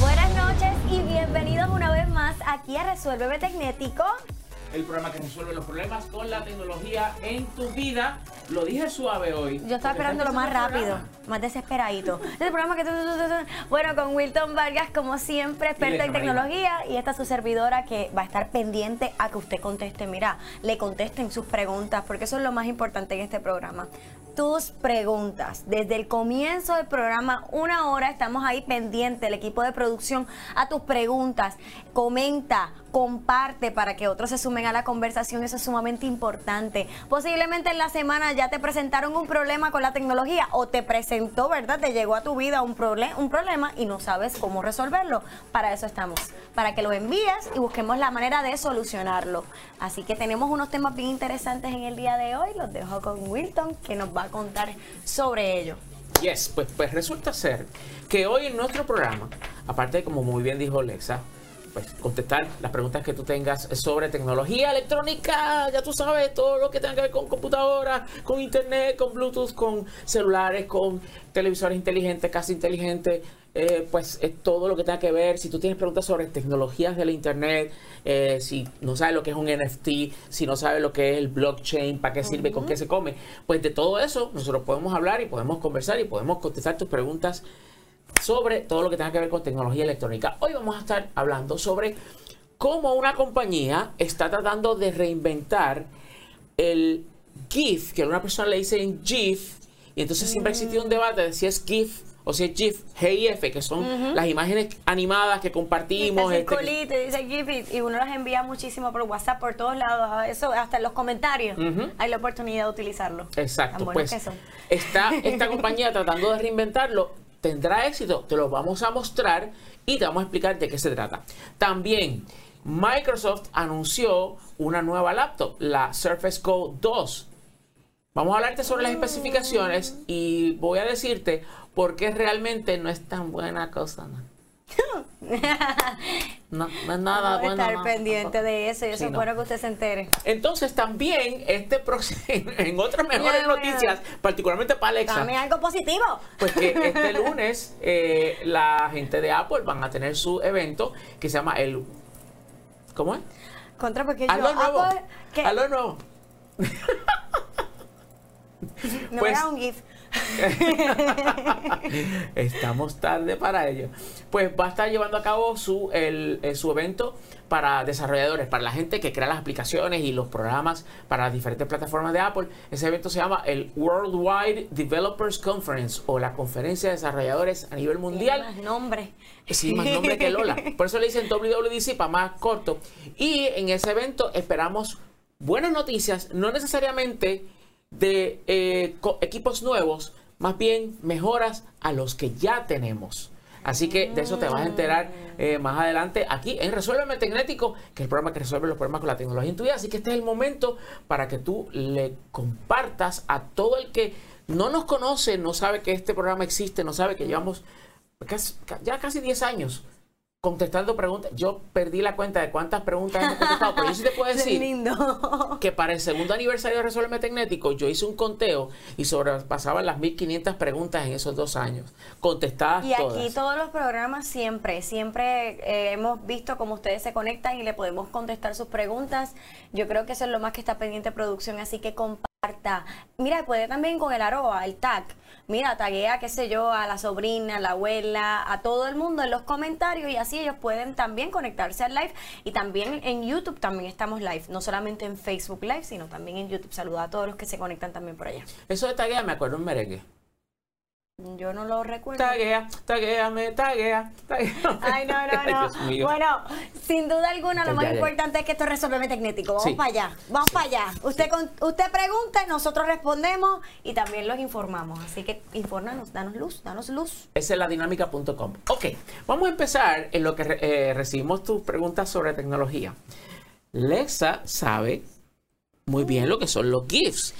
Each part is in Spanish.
Buenas noches y bienvenidos aquí a Resuélveme Tecnético. el programa que resuelve los problemas con la tecnología en tu vida. Lo dije suave hoy. Yo estaba esperando lo más rápido, programa. más desesperadito. Este programa que... Bueno, con Wilton Vargas, como siempre, experta en tecnología, y esta es su servidora que va a estar pendiente a que usted conteste. Mira, le contesten sus preguntas, porque eso es lo más importante en este programa. Tus preguntas. Desde el comienzo del programa, una hora, estamos ahí pendiente, el equipo de producción, a tus preguntas. Comenta, comparte para que otros se sumen a la conversación, eso es sumamente importante. Posiblemente en la semana ya te presentaron un problema con la tecnología o te presentó, ¿verdad? Te llegó a tu vida un, prole- un problema y no sabes cómo resolverlo. Para eso estamos, para que lo envíes y busquemos la manera de solucionarlo. Así que tenemos unos temas bien interesantes en el día de hoy, los dejo con Wilton que nos va a contar sobre ello. Yes, pues, pues resulta ser que hoy en nuestro programa, aparte de como muy bien dijo Lexa, pues contestar las preguntas que tú tengas sobre tecnología electrónica, ya tú sabes, todo lo que tenga que ver con computadoras, con internet, con Bluetooth, con celulares, con televisores inteligentes, casi inteligentes, eh, pues es todo lo que tenga que ver. Si tú tienes preguntas sobre tecnologías de la internet, eh, si no sabes lo que es un NFT, si no sabes lo que es el blockchain, para qué sirve, con qué se come, pues de todo eso nosotros podemos hablar y podemos conversar y podemos contestar tus preguntas sobre todo lo que tenga que ver con tecnología electrónica. Hoy vamos a estar hablando sobre cómo una compañía está tratando de reinventar el GIF, que a una persona le dicen GIF, y entonces siempre ha existido un debate de si es GIF o si es GIF, GIF, que son las imágenes animadas que compartimos. Este, dice GIF y- uno las envía muchísimo por WhatsApp, por todos lados, eso hasta en los comentarios. Hay la oportunidad de utilizarlo. Exacto, Tan pues que son. está esta compañía tratando de reinventarlo, tendrá éxito, te lo vamos a mostrar y te vamos a explicar de qué se trata. También Microsoft anunció una nueva laptop, la Surface Go 2. Vamos a hablarte sobre las especificaciones y voy a decirte por qué realmente no es tan buena cosa. ¿no? Es nada Vamos bueno. estar no, pendiente de eso y eso Sí, es no. bueno que usted se entere. Entonces también este próximo, en otras mejores noticias, particularmente para Alexa, También algo positivo. pues que este lunes eh, la gente de Apple van a tener su evento que se llama el ¿cómo es? Contra porque yo Algo nuevo. Apple, Algo nuevo. no pues- era un GIF. Estamos tarde para ello. Pues va a estar llevando a cabo su, el, eh, su evento para desarrolladores, para la gente que crea las aplicaciones y los programas para las diferentes plataformas de Apple. Ese evento se llama el Worldwide Developers Conference o la conferencia de desarrolladores a nivel mundial. Tiene más nombre. Sí, más nombre que Lola. Por eso le dicen WWDC para más corto. Y en ese evento esperamos buenas noticias, no necesariamente de eh, equipos nuevos, más bien mejoras a los que ya tenemos. Así que de eso te vas a enterar eh, más adelante aquí en Resuélveme Tecnético, que es el programa que resuelve los problemas con la tecnología en tu vida. Así que este es el momento para que tú le compartas a todo el que no nos conoce, no sabe que este programa existe, no sabe que llevamos casi- ya casi 10 años contestando preguntas. Yo perdí la cuenta de cuántas preguntas hemos contestado, pero yo sí te puedo decir lindo. que para el segundo aniversario de Resuelve Tecnético yo hice un conteo y sobrepasaban las 1500 preguntas en esos dos años, contestadas Y aquí todas. todos los programas siempre, siempre eh, hemos visto cómo ustedes se conectan y le podemos contestar sus preguntas. Yo creo que eso es lo más que está pendiente producción, así que comparta. Mira, puede también con el arroba, el tag. Mira, taguea, qué sé yo, a la sobrina, a la abuela, a todo el mundo en los comentarios y así ellos pueden también conectarse al live. Y también en YouTube también estamos live, no solamente en Facebook Live, sino también en YouTube. Saluda a todos los que se conectan también por allá. Eso de taguea me acuerdo un merengue. Yo no lo recuerdo. Taguea, tagueame, taguea, taguea. Ay, no, no, no. Bueno, sin duda alguna, lo más ya, ya. importante es que esto resuelve tecnético. Vamos Sí. para allá, vamos para allá. Usted con- usted pregunta, nosotros respondemos y también los informamos. Así que infórmanos, danos luz, danos luz. Esa es la dinámica.com. Ok, vamos a empezar en lo que re- eh, recibimos tus preguntas sobre tecnología. Lexa sabe muy bien lo que son los GIFs,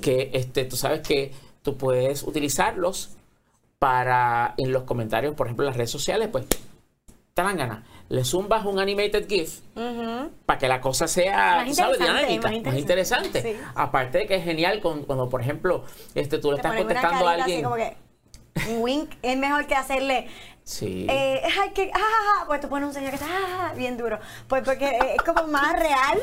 que este, tú sabes que tú puedes utilizarlos para en los comentarios, por ejemplo, en las redes sociales, pues te dan ganas. Le zumbas un animated GIF para que la cosa sea, Más sabes, interesante, dinámica, más más interesante. interesante. Sí. Aparte de que es genial con- cuando, por ejemplo, este, tú le estás contestando a carita así alguien. como que un wink es mejor que hacerle Sí. eh, ay, que, ah, ah, ah, pues tú pones un señor que está ah, bien duro. Pues porque es como más real.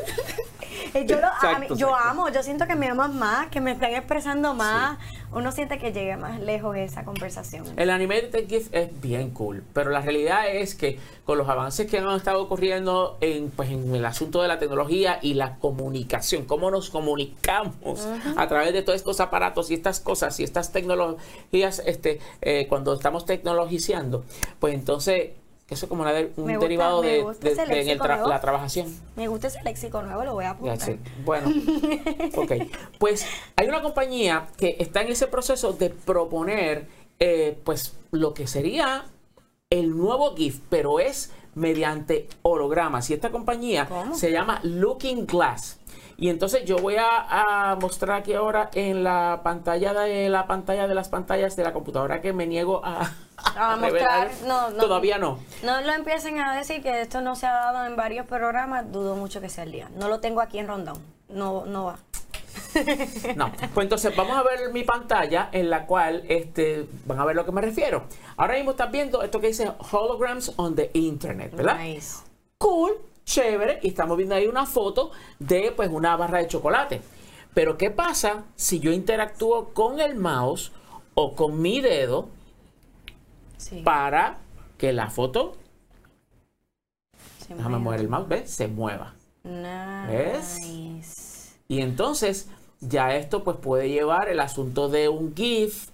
Yo, lo- mí- Exacto, yo amo, yo siento que me aman más, que me están expresando más. Uno siente que llega más lejos esa conversación. El animated GIF es bien cool, pero la realidad es que con los avances que han estado ocurriendo en, pues, en el asunto de la tecnología y la comunicación, cómo nos comunicamos a través de todos estos aparatos y estas cosas y estas tecnologías, este, eh, cuando estamos tecnologizando, pues entonces eso es como de- un gusta- derivado de, gusta de- ese de- en el léxico tra- nuevo. la trabajación. Me gusta ese léxico nuevo, lo voy a Ya apuntar. sé. Bueno, ok. Pues hay una compañía que está en ese proceso de proponer, eh, pues, lo que sería el nuevo GIF, pero es mediante hologramas. Y esta compañía ¿Cómo? se llama Looking Glass. Y entonces yo voy a, a mostrar aquí ahora en la pantalla de la pantalla de las pantallas de la computadora que me niego a, A mostrar, no, no. Todavía no. No lo empiecen a decir que esto no se ha dado en varios programas, dudo mucho que sea el día. No lo tengo aquí en Rondón. No, no va. No, pues entonces vamos a ver mi pantalla en la cual este, van a ver lo que me refiero. Ahora mismo estás viendo esto que dice holograms on the internet, ¿verdad? Nice. Cool, chévere, y estamos viendo ahí una foto de pues una barra de chocolate. Pero ¿qué pasa si yo interactúo con el mouse o con mi dedo Sí. para que la foto, se déjame mueve. mover el mouse, ¿ves? Se mueva. ¿Ves? Nice. Y entonces ya esto pues puede llevar el asunto de un GIF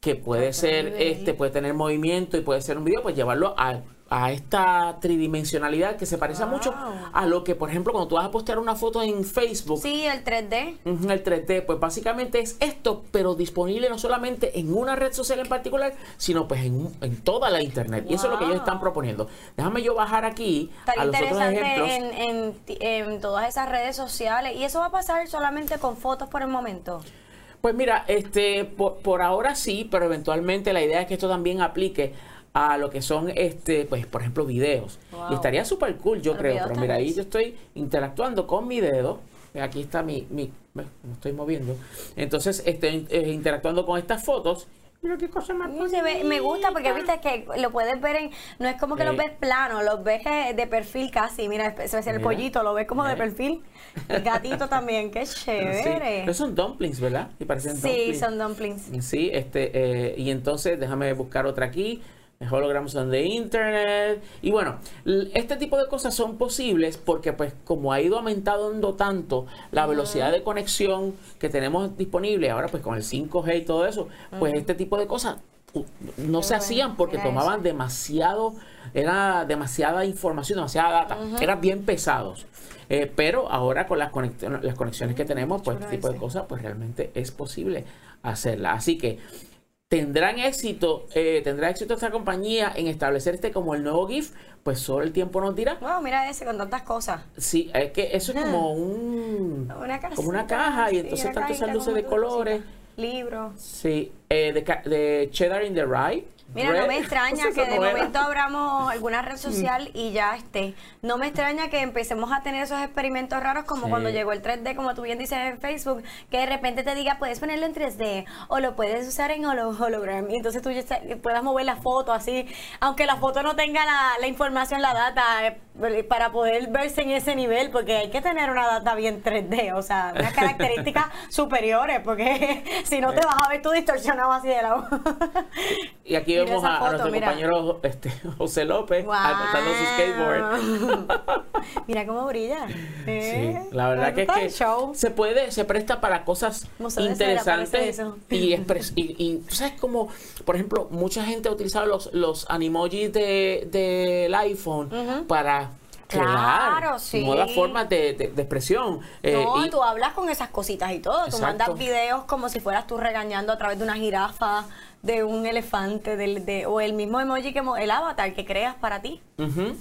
que puede Otro ser, nivel. este, puede tener movimiento y puede ser un video, pues llevarlo a, a esta tridimensionalidad que se parece Wow. mucho a lo que, por ejemplo, cuando tú vas a postear una foto en Facebook, Sí, el 3D. ujú, el 3D, pues básicamente es esto, pero disponible no solamente en una red social en particular, sino pues en, en toda la internet. Y eso es lo que ellos están proponiendo. Déjame yo bajar aquí a Estaría los otros interesante ejemplos. en, en todas esas redes sociales. Y eso va a pasar solamente con fotos por el momento. Pues mira, este, por, por ahora sí, pero eventualmente la idea es que esto también aplique a lo que son, este, pues, por ejemplo, videos. Wow. Y estaría súper cool, yo creo. Pero mira, ahí yo estoy interactuando con mi dedo. Aquí está mi, mi me estoy moviendo. Entonces, estoy eh, interactuando con estas fotos. Mira qué cosa más se ve- me gusta porque viste que lo puedes ver en. No es como que Eh. los ves plano, los ves eh, de perfil casi. Mira, especialmente el Mira. pollito, lo ves como de Eh. perfil. El gatito también, qué Sí. chévere. Pero son dumplings, ¿verdad? Y parecen Sí, dumplings. son dumplings. Sí, este, eh, y entonces déjame buscar otra aquí. Holograms on the Internet. Y bueno, este tipo de cosas son posibles porque pues como ha ido aumentando tanto la velocidad de conexión que tenemos disponible ahora pues con el 5G y todo eso, pues este tipo de cosas no Qué se bueno, hacían porque tomaban eso. demasiado, era demasiada información, demasiada data, eran bien pesados. Eh, pero ahora con las, conexiones- las conexiones que tenemos, pues este tipo de cosas, pues realmente es posible hacerla. Así que tendrán éxito, eh, tendrá éxito esta compañía en establecer este como el nuevo GIF, pues solo el tiempo nos dirá. Wow, mira ese con tantas cosas. Sí, es que eso es como un Una como una casita, caja y sí, entonces cajita luces de colores. Libros. Sí, eh, de, de Cheddar in the Rye. Mira, no me extraña que de momento abramos alguna red social y ya esté. No me extraña que empecemos a tener esos experimentos raros como Sí. cuando llegó el 3D, como tú bien dices en Facebook, que de repente te diga, puedes ponerlo en 3D o lo puedes usar en holo- hologram y entonces tú ya puedas mover la foto así, aunque la foto no tenga la, la información, la data, eh, para poder verse en ese nivel, porque hay que tener una data bien 3D, o sea, unas características superiores, porque si no te vas a ver tú distorsionado así de lado. Y aquí Mira vemos a, a foto, nuestro mira. compañero este, José López montando su skateboard. Mira cómo brilla. Sí, ¿Eh? la verdad que es que se puede, se presta para cosas Museo interesantes y, expres- y, y tú sabes como, por ejemplo, mucha gente ha utilizado los, los animojis de- del iPhone para crear Claro, sí. nuevas formas de, de- de expresión. Eh, No, y- tú hablas con esas cositas y todo. Tú Exacto. mandas videos como si fueras tú regañando a través de una jirafa, de un elefante, del, de, o el mismo emoji que el avatar que creas para ti.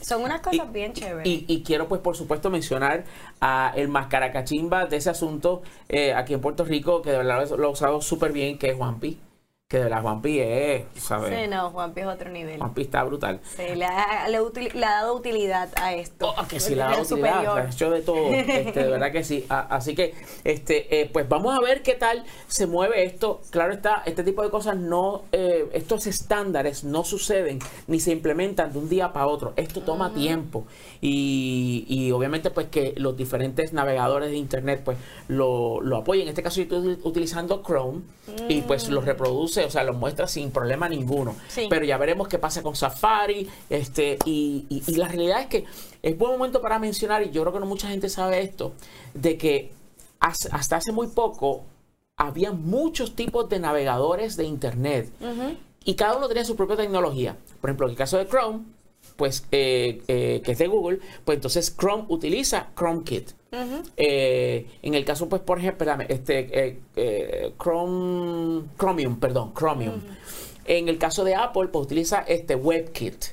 Son unas cosas Y- bien chéveres. Y, y quiero, pues, por supuesto, mencionar a el mascaracachimba de ese asunto eh, aquí en Puerto Rico, que de verdad lo ha usado súper bien, que es Juanpi. Que de verdad Juanpi es, ¿sabes? sí, no, Juanpi es otro nivel. Juanpi está brutal. Sí, le ha, le ha util- le ha dado utilidad a esto. Oh, que sí, la Nivel utilidad, superior. ha hecho de todo, este, de verdad que sí. A- así que, este, eh, pues vamos a ver qué tal se mueve esto. Claro está, este tipo de cosas no, eh, estos estándares no suceden ni se implementan de un día para otro. Esto toma tiempo y, y obviamente pues que los diferentes navegadores de internet pues lo, lo apoyen. En este caso yo estoy utilizando Chrome y pues lo reproduce, o sea, lo muestra sin problema ninguno. Sí. Pero ya veremos qué pasa con Safari. Este, y, y- y la realidad es que es buen momento para mencionar, y yo creo que no mucha gente sabe esto, de que hasta hace muy poco había muchos tipos de navegadores de Internet. Y cada uno tenía su propia tecnología. Por ejemplo, en el caso de Chrome, pues eh, eh, que es de Google, pues entonces Chrome utiliza ChromeKit. Eh, en el caso, pues, por ejemplo, espérame, este, eh, eh, Chrome, Chromium, perdón, Chromium. En el caso de Apple, pues utiliza este WebKit.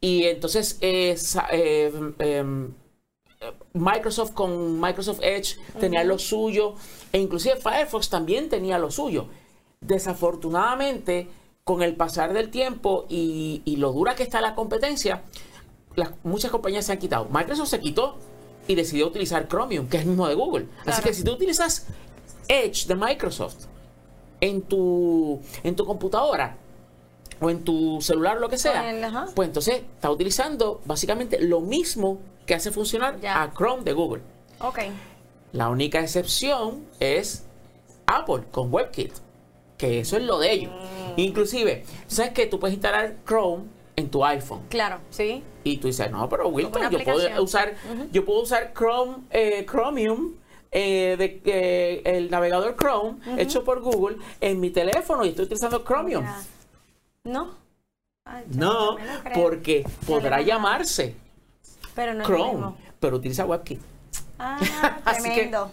Y entonces, em, Microsoft con Microsoft Edge tenía lo suyo, e inclusive Firefox también tenía lo suyo. Desafortunadamente, con el pasar del tiempo y, y lo dura que está la competencia, las, muchas compañías se han quitado. Microsoft se quitó y decidió utilizar Chromium, que es el mismo de Google. Así que si tú utilizas Edge de Microsoft en tu, en tu computadora o en tu celular, lo que sea, el- pues entonces está utilizando básicamente lo mismo que hace funcionar Ya. a Chrome de Google. Ok. La única excepción es Apple con WebKit, que eso es lo de ellos. Mm. Inclusive, ¿sabes que Tú puedes instalar Chrome en tu iPhone. Claro, sí. Y tú dices, no, pero Wilton, yo puedo usar, yo puedo usar Chrome, eh, Chromium, eh, de, eh, el navegador Chrome, hecho por Google, en mi teléfono y estoy utilizando Chromium. ¿No? Ay, No, porque podrá llamarse Pero no Chrome, pero utiliza WebKit. Ah, Así que tremendo.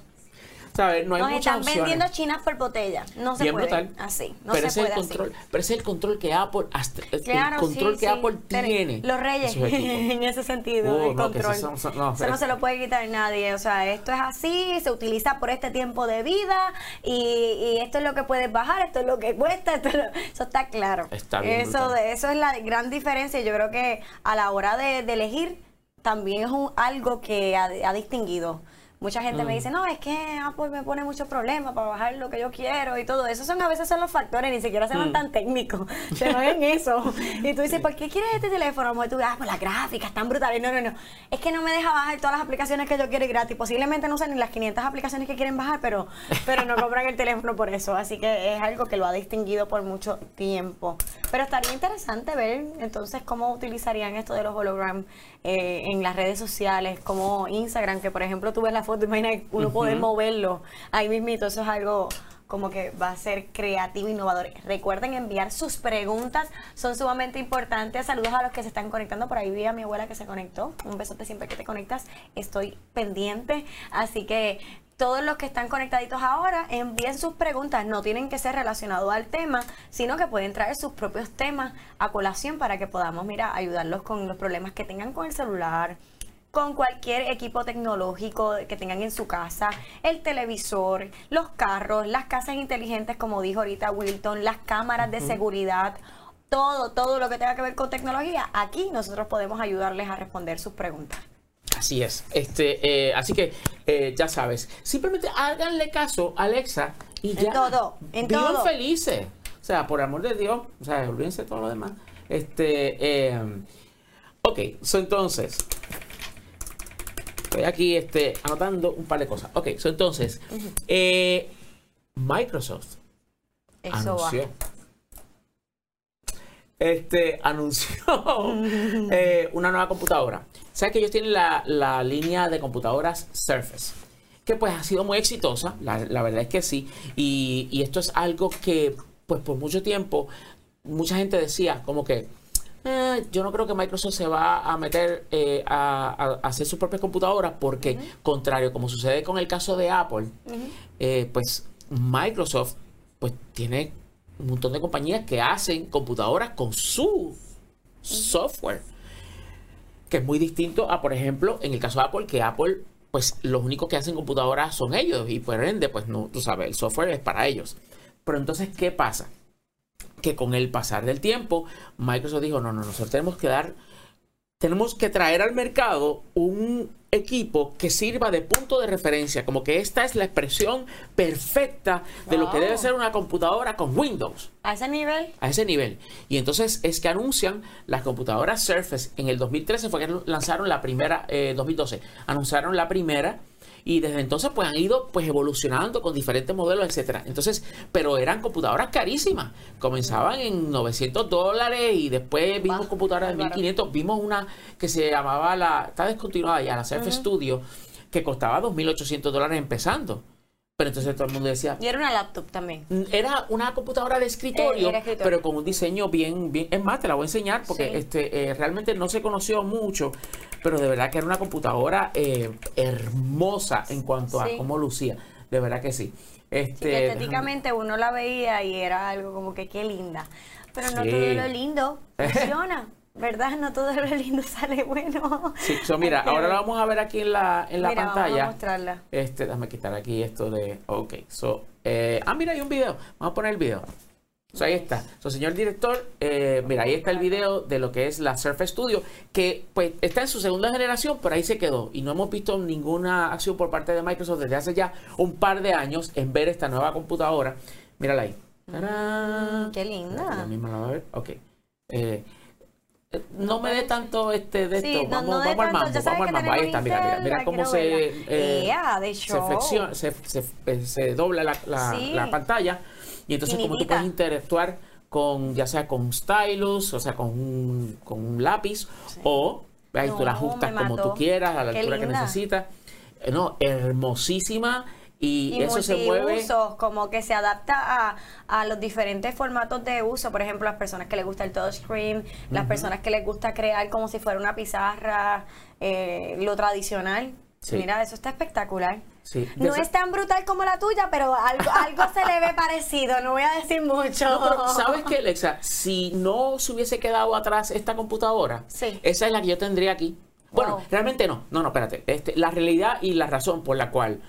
¿Sabes? No hay Nos muchas están opciones. vendiendo chinas por botella. No se Bien puede. brutal. Así. No pero se puede el así. control, pero ese es el control que Apple hasta- el Claro, control sí, que sí. Apple Pero tiene. Los reyes, en ese sentido, Oh, el no, que control. esos son- son- no, Eso no se lo puede quitar nadie. O sea, esto es así, se utiliza por este tiempo de vida y, y esto es lo que puedes bajar, esto es lo que cuesta, esto es lo- eso está claro. Está bien Eso, brutal. eso es la gran diferencia. Yo creo que a la hora de, de elegir también es un- algo que ha, ha distinguido. Mucha gente Mm. me dice, no, es que Apple me pone muchos problemas para bajar lo que yo quiero y todo. Esos son a veces son los factores, ni siquiera se van Mm. tan técnicos, se van en eso. Y tú dices, ¿por qué quieres este teléfono? A lo tú, ah, pues las gráficas están brutales. No, no, no. Es que no me deja bajar todas las aplicaciones que yo quiero y gratis. Posiblemente no sean ni las 500 aplicaciones que quieren bajar, pero, pero no compran el teléfono por eso. Así que es algo que lo ha distinguido por mucho tiempo. Pero estaría interesante ver entonces cómo utilizarían esto de los holograms eh, en las redes sociales, como Instagram, que por ejemplo tú ves la foto, imagina uno poder moverlo ahí mismito. Eso es algo como que va a ser creativo, innovador. Recuerden enviar sus preguntas, son sumamente importantes. Saludos a los que se están conectando. Por ahí vi a mi abuela que se conectó. Un besote siempre que te conectas. Estoy pendiente. Así que todos los que están conectaditos ahora, envíen sus preguntas. No tienen que ser relacionados al tema, sino que pueden traer sus propios temas a colación para que podamos, mira, ayudarlos con los problemas que tengan con el celular, con cualquier equipo tecnológico que tengan en su casa, el televisor, los carros, las casas inteligentes, como dijo ahorita Wilton, las cámaras de seguridad, todo, todo lo que tenga que ver con tecnología, aquí nosotros podemos ayudarles a responder sus preguntas. Así es. Este, eh, así que eh, ya sabes. Simplemente háganle caso a Alexa y En ya. todo, en Vivan todo. felices. O sea, por amor de Dios. O sea, olvídense de todo lo demás. Este, eh, ok, so entonces. Estoy aquí este, anotando un par de cosas. Ok, so entonces. eh, Microsoft Eso anunció. va. Este anunció eh, una nueva computadora. Sabes que ellos tienen la, la línea de computadoras Surface, que pues ha sido muy exitosa, la, la verdad es que sí. Y, y esto es algo que, pues por mucho tiempo, mucha gente decía como que, eh, yo no creo que Microsoft se va a meter eh, a, hacer sus propias computadoras porque, contrario, como sucede con el caso de Apple, eh, pues Microsoft pues tiene un montón de compañías que hacen computadoras con su software que es muy distinto a, por ejemplo, en el caso de Apple, que Apple, pues los únicos que hacen computadoras son ellos y por ende, pues no, tú sabes, el software es para ellos. Pero entonces, ¿qué pasa? Que con el pasar del tiempo, Microsoft dijo, no, no, nosotros tenemos que dar, tenemos que traer al mercado un equipo que sirva de punto de referencia, como que esta es la expresión perfecta de lo que debe ser una computadora con Windows A ese nivel. a ese nivel. Y entonces es que anuncian las computadoras Surface. En el 2013 fue que lanzaron la primera, eh, 2012, anunciaron la primera. Y desde entonces pues han ido pues evolucionando con diferentes modelos, etcétera. Entonces, pero eran computadoras carísimas. Comenzaban en 900 dólares y después vimos computadoras de bárbaro. 1500. Vimos una que se llamaba la, está descontinuada ya, la Surface Studio, que costaba 2800 dólares empezando. Pero entonces todo el mundo decía, Y era una laptop también. era una computadora de escritorio, Eh, pero con un diseño bien, bien. Es más, te la voy a enseñar porque Sí. este eh, realmente no se conoció mucho, pero de verdad que era una computadora eh, hermosa en cuanto Sí. a cómo lucía. De verdad que sí. Este, Sí, que estéticamente uno la veía y era algo como que qué linda. Pero no todo lo lindo funciona, ¿verdad? No todo lo lindo sale bueno. Sí, so, mira, Este, ahora la vamos a ver aquí en la, en la mira, Vamos pantalla. a mostrarla. Este, déjame quitar aquí esto de. Ok, so. eh, ah, mira, hay un video. Vamos a poner el video. So, ahí está. So, señor director, eh, mira, ahí está el video de lo que es la Surface Studio, que pues está en su segunda generación, pero ahí se quedó. Y no hemos visto ninguna acción por parte de Microsoft desde hace ya un par de años en ver esta nueva computadora. Mírala ahí. ¡Tarán! Qué linda. La misma la va a ver. Ok. Eh, no me dé tanto este de Sí, esto. vamos, no vamos al mambo. Vamos al mambo. Ahí está, mira, mira, mira cómo se, eh, se show. flexiona, se, se, eh, se dobla la, la- Sí. la pantalla. Y entonces, como tú puedes interactuar con, ya sea con stylus, o sea, con un, con un lápiz, o ahí tú la ajustas como tú quieras, a la Qué altura que necesitas. Eh, No, hermosísima. Y, Y eso se mueve. multiusos, como que se adapta a, a los diferentes formatos de uso. Por ejemplo, las personas que les gusta el touchscreen, las personas que les gusta crear como si fuera una pizarra, eh, lo tradicional. Sí. Mira, eso está espectacular. Sí. No es tan brutal como la tuya, pero algo, algo se le ve parecido. No voy a decir mucho. No, pero ¿sabes qué, Alexa? Si no se hubiese quedado atrás esta computadora, Sí. esa es la que yo tendría aquí. Bueno, Wow. realmente no. No, no, espérate. Este, la realidad y la razón por la cual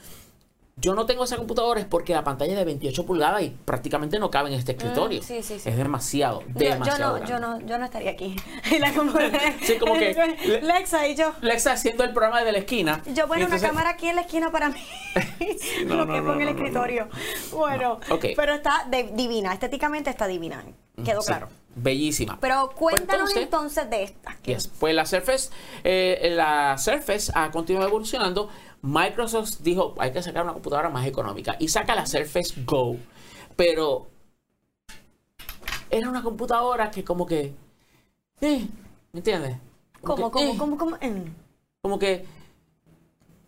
yo no tengo esa computadora es porque la pantalla es de 28 pulgadas y prácticamente no cabe en este escritorio. Mm, sí, sí, sí. Es demasiado, Yo- yo, demasiado. no, yo no, yo no estaría aquí. La Sí, como que- Lexa y yo. Lexa haciendo el programa de la esquina. Yo, bueno, entonces- una cámara aquí en la esquina para mí. No, lo no, que no, pongo en el escritorio. Bueno, No, ok. pero está de- divina. Estéticamente está divina. Quedó claro. Bellísima. Pero cuéntanos Pues entonces, de esta. Yes. Pues la Surface, eh, la Surface ha continuado evolucionando. Microsoft dijo, hay que sacar una computadora más económica y saca la Surface Go. Pero era una computadora que como que, eh, ¿me entiendes? ¿Cómo, que, cómo, eh, cómo, cómo? Mm. Como que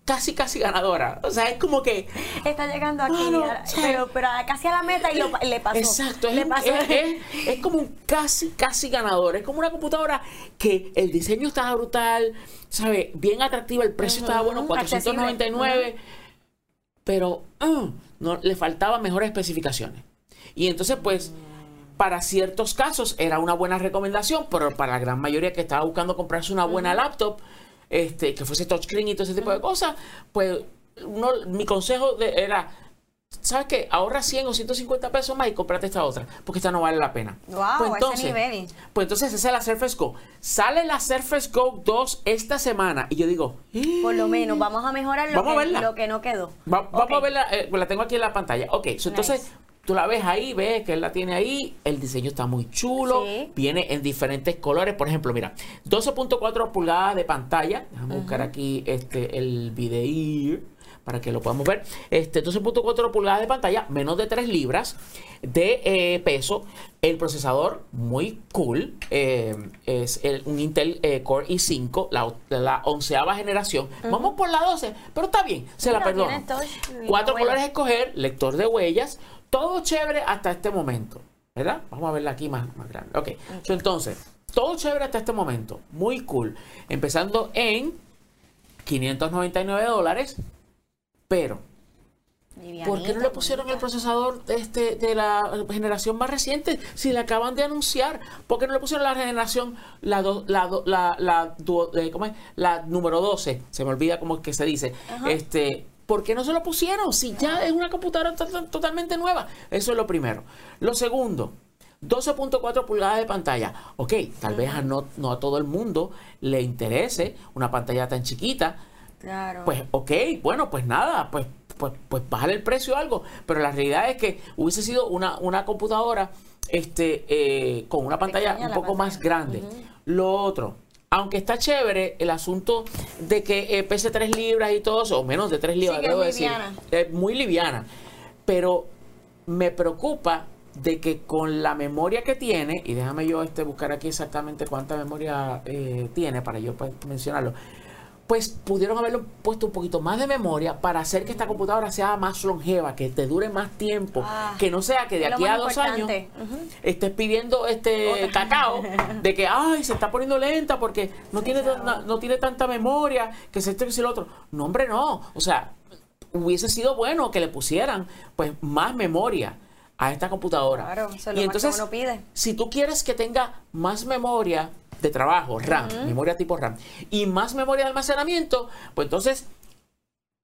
casi, casi ganadora. O sea, es como que Está llegando aquí, a- pero, pero casi a la meta y lo, le pasó. Exacto, es, le un- pasó. es- es- es como un casi, casi ganador. Es como una computadora que el diseño estaba brutal, ¿sabe? Bien atractiva, el precio estaba bueno, Ujú, 499, pero mm, no, le faltaban mejores especificaciones. Y entonces, pues, para ciertos casos era una buena recomendación, pero para la gran mayoría que estaba buscando comprarse una buena laptop, este, que fuese touchscreen y todo ese tipo de cosas, pues uno, mi consejo de- era, ¿sabes qué? Ahorra 100 o 150 pesos más y cómprate esta otra, porque esta no vale la pena. Guau, a ese nivel. Pues entonces esa es la Surface Go. Sale la Surface Go 2 esta semana y yo digo, "Eh, Por lo menos, vamos a mejorar lo, a que, verla. lo que no quedó. Va- Vamos a verla, eh, la tengo aquí en la pantalla. Ok, so, entonces. Tú la ves ahí, ves que él la tiene ahí, el diseño está muy chulo, Sí. viene en diferentes colores. Por ejemplo, mira, 12.4 pulgadas de pantalla. Déjame buscar aquí este el video para que lo podamos ver. Este 12.4 pulgadas de pantalla, menos de 3 libras de eh, peso. El procesador muy cool. eh, es el- un Intel eh, Core i5, la, la onceava generación. Vamos por la 12, pero está bien, se la perdono. Cuatro colores a escoger, lector de huellas, todo chévere hasta este momento. ¿Verdad? Vamos a verla aquí más, más grande. Ok, so, entonces, todo chévere hasta este momento. Muy cool. Empezando en 599 dólares. Pero, ¿por qué no le pusieron el procesador de, este, de la generación más reciente? Si le acaban de anunciar. ¿Por qué no le pusieron la generación, la, do- la, la, la, eh, ¿cómo es? la número 12? Se me olvida cómo es que se dice. Este, ¿Por qué no se lo pusieron? Si ya es una computadora to- to- totalmente nueva. Eso es lo primero. Lo segundo, 12.4 pulgadas de pantalla. Ok, tal vez a no, no a todo el mundo le interese una pantalla tan chiquita. Claro. Pues, ok, bueno, pues nada, pues, pues, pues bájale el precio o algo. Pero la realidad es que hubiese sido una, una computadora este, eh, con una pantalla Pequeña un poco pantalla. más grande. Lo otro, aunque está chévere el asunto de que eh, pese 3 libras y todo eso, o menos de 3 libras, es debo decir, liviana. es muy liviana. Pero me preocupa de que con la memoria que tiene, y déjame yo este, buscar aquí exactamente cuánta memoria eh, tiene para yo pues, mencionarlo, pues pudieron haberlo puesto un poquito más de memoria para hacer que esta computadora sea más longeva, que te dure más tiempo, Ah, que no sea que de aquí a dos años estés pidiendo este cacao de que ay se está poniendo lenta porque no tiene claro. no tiene tanta memoria que se esto que se lo otro no hombre no. O sea hubiese sido bueno que le pusieran pues más memoria a esta computadora. Claro, lo y entonces uno pide. si tú quieres que tenga más memoria de trabajo RAM memoria tipo RAM y más memoria de almacenamiento pues entonces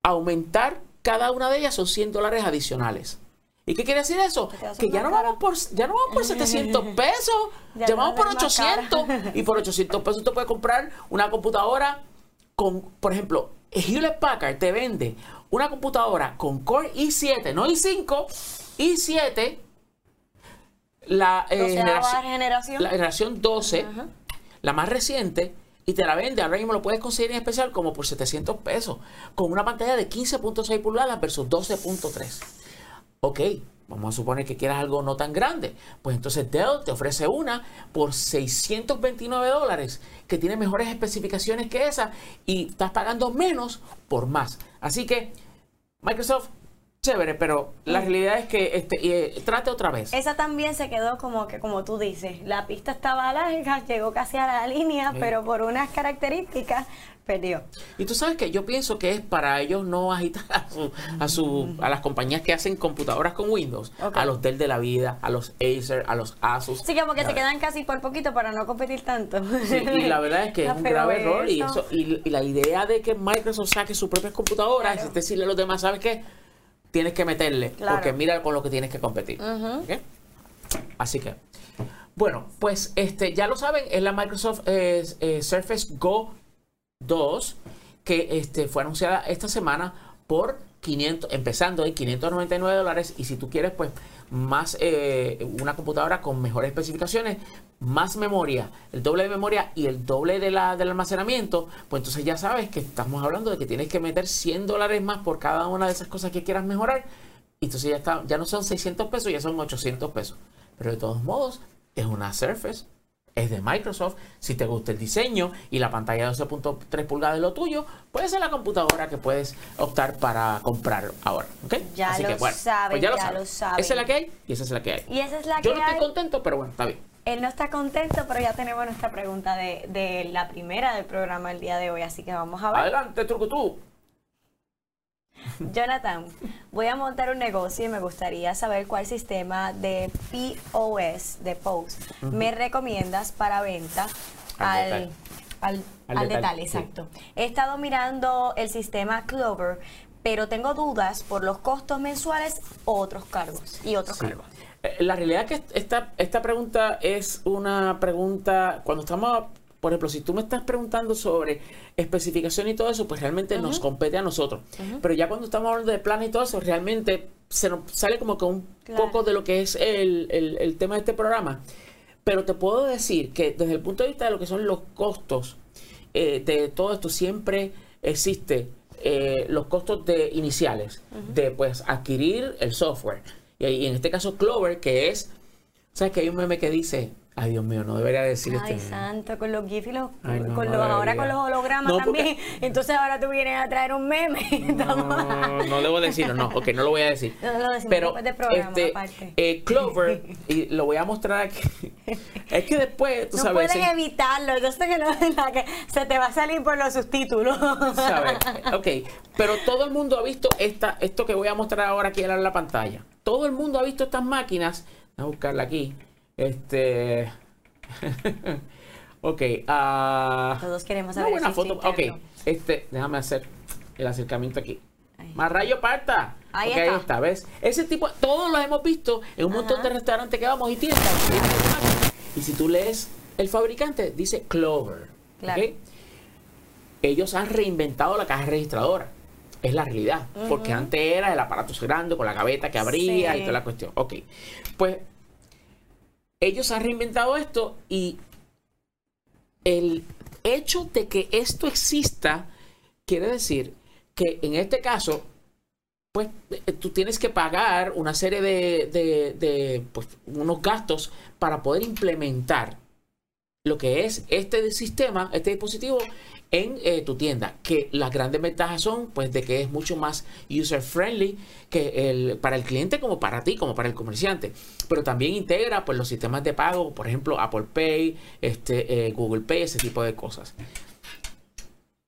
aumentar cada una de ellas son 100 dólares adicionales. ¿Y qué quiere decir eso? Que ya no vamos por, ya no vamos por 700 pesos, Ya vamos por es más cara. 800. Y por 800 pesos te puedes comprar una computadora con, por ejemplo, Hewlett Packard te vende una computadora con Core i7, no i5, i7, la, eh, generación. la generación 12, la más reciente, y te la vende, ahora mismo lo puedes conseguir en especial como por 700 pesos, con una pantalla de 15.6 pulgadas versus 12.3. Ok, vamos a suponer que quieras algo no tan grande. Pues entonces Dell te ofrece una por 629 dólares, que tiene mejores especificaciones que esa, y estás pagando menos por más. Así que Microsoft, chévere, pero la realidad es que este, eh, trate otra vez. Esa también se quedó como que, como tú dices, la pista estaba larga, llegó casi a la línea, Sí. pero por unas características perdió. Y tú sabes que yo pienso que es para ellos no agitar a, su, a, su, a las compañías que hacen computadoras con Windows, a los Dell de la vida, a los Acer, a los Asus. Así que como que se quedan casi por poquito para no competir tanto. Sí, y la verdad es que es un grave error y, eso. eso, y, y la idea de que Microsoft saque sus propias computadoras Claro. es decirle a los demás, ¿sabes qué? Tienes que meterle, Claro. porque mira con lo que tienes que competir. Así que, bueno, pues este ya lo saben, es la Microsoft eh, eh, Surface Go 2 que este, fue anunciada esta semana por 500, empezando en 599 dólares y si tú quieres pues más eh, una computadora con mejores especificaciones, más memoria, el doble de memoria y el doble de la, del almacenamiento, pues entonces ya sabes que estamos hablando de que tienes que meter 100 dólares más por cada una de esas cosas que quieras mejorar y entonces ya, está, ya no son 600 pesos, ya son 800 pesos. Pero de todos modos, es una Surface, es de Microsoft. Si te gusta el diseño y la pantalla de 12.3 pulgadas es lo tuyo, puede ser la computadora que puedes optar para comprar ahora. ¿ok? Ya lo saben, ya lo saben. Esa es la que hay y esa es la que hay. Y esa es la Yo que no estoy contento, pero bueno, está bien. Él no está contento, pero ya tenemos nuestra pregunta de, de la primera del programa el día de hoy, así que vamos a ver. Adelante, Trucutú. Jonathan, voy a montar un negocio y me gustaría saber cuál sistema de POS, de POS, me recomiendas para venta Al al, detalle. al, Al al detalle, sí. exacto. He estado mirando el sistema Clover, pero tengo dudas por los costos mensuales o otros cargos y otros Sí. cargos. Eh, La realidad es que esta, esta pregunta es una pregunta, cuando estamos, por ejemplo, si tú me estás preguntando sobre especificación y todo eso, pues realmente nos compete a nosotros. Pero ya cuando estamos hablando de plan y todo eso, realmente se nos sale como que un Claro. poco de lo que es el, el- el tema de este programa. Pero te puedo decir que desde el punto de vista de lo que son los costos eh, de todo esto, siempre existe eh, los costos de iniciales de pues adquirir el software. Y, ahí, en este caso Clover, que es, ¿sabes que hay un meme que dice, Ay, Dios mío, no debería decir Ay, este. santo, con los GIF y los, Ay, no, con no los, ahora con los hologramas No, porque- también. Entonces ahora tú vienes a traer un meme. No, no debo decirlo, no, ok, no lo voy a decir. No, lo decimos Pero, después del programa, este, aparte. eh, Clover, y lo voy a mostrar aquí. Es que después, tú no sabes, puedes en- evitarlo. Yo sé que, no, que se te va a salir por los subtítulos. ¿sabes? Ok, pero todo el mundo ha visto esta, esto que voy a mostrar ahora aquí en la pantalla. Todo el mundo ha visto estas máquinas. Voy a buscarla aquí. Este. ok, ah. Todos queremos Una saber buena el foto. chiste Ok, interno. este, déjame hacer el acercamiento aquí. Ahí. Más rayo parta. Ahí Ok, está. ahí está, ¿ves? Ese tipo, todos los hemos visto en un montón de restaurantes que vamos y tiendas. Y si tú lees el fabricante, dice Clover. Claro. Ellos han reinventado la caja registradora. Es la realidad. Porque antes era el aparato grande con la gaveta que abría Sí. y toda la cuestión. Ok. Pues ellos han reinventado esto y el hecho de que esto exista quiere decir que en este caso, pues eh, tú tienes que pagar una serie de, de- pues, unos gastos para poder implementar lo que es este sistema, este dispositivo en eh, tu tienda. Que las grandes ventajas son pues de que es mucho más user friendly que el, para el cliente como para ti, como para el comerciante. Pero también integra pues los sistemas de pago, por ejemplo Apple Pay, este, eh, Google Pay, ese tipo de cosas.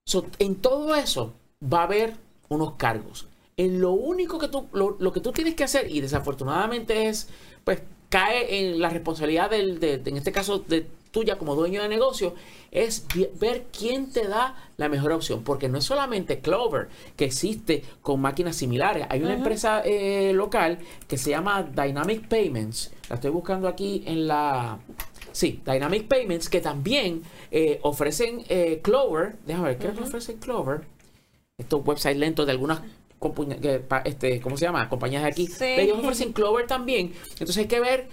So, en todo eso va a haber unos cargos. En lo único que tú, lo, lo que tú tienes que hacer, y desafortunadamente es, pues cae en la responsabilidad del, de, de- en este caso, de tuya como dueño de negocio, es ver quién te da la mejor opción. Porque no es solamente Clover que existe con máquinas similares. Hay una empresa eh, local que se llama Dynamic Payments. La estoy buscando aquí en la... Sí, Dynamic Payments, que también eh, ofrecen eh, Clover. Déjame ver, ¿qué que ofrecen Clover? Estos websites lentos de algunas este, ¿cómo se llama? Compañías de aquí. Sí. Ellos ofrecen Clover también. Entonces hay que ver,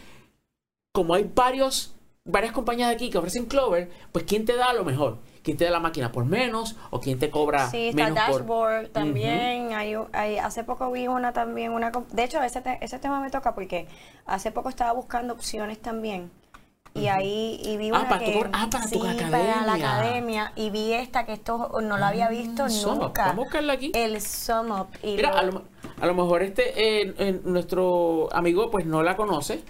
como hay varios, varias compañías de aquí que ofrecen Clover, pues quién te da lo mejor. ¿Quién te da la máquina por menos o quién te cobra Sí, está menos por... Dashboard también. hay, hay- hace poco vi una también. una De hecho, ese, te- ese tema me toca porque hace poco estaba buscando opciones también. Y ahí y vi Ah, una para tu que, ah, para tu sí, para la academia. academia. Y vi esta que esto no la había visto Up. nunca. Vamos a buscarla aquí. El Sum Up. Y Mira, lo- a lo, a lo mejor este eh, eh, nuestro amigo pues no la conoce.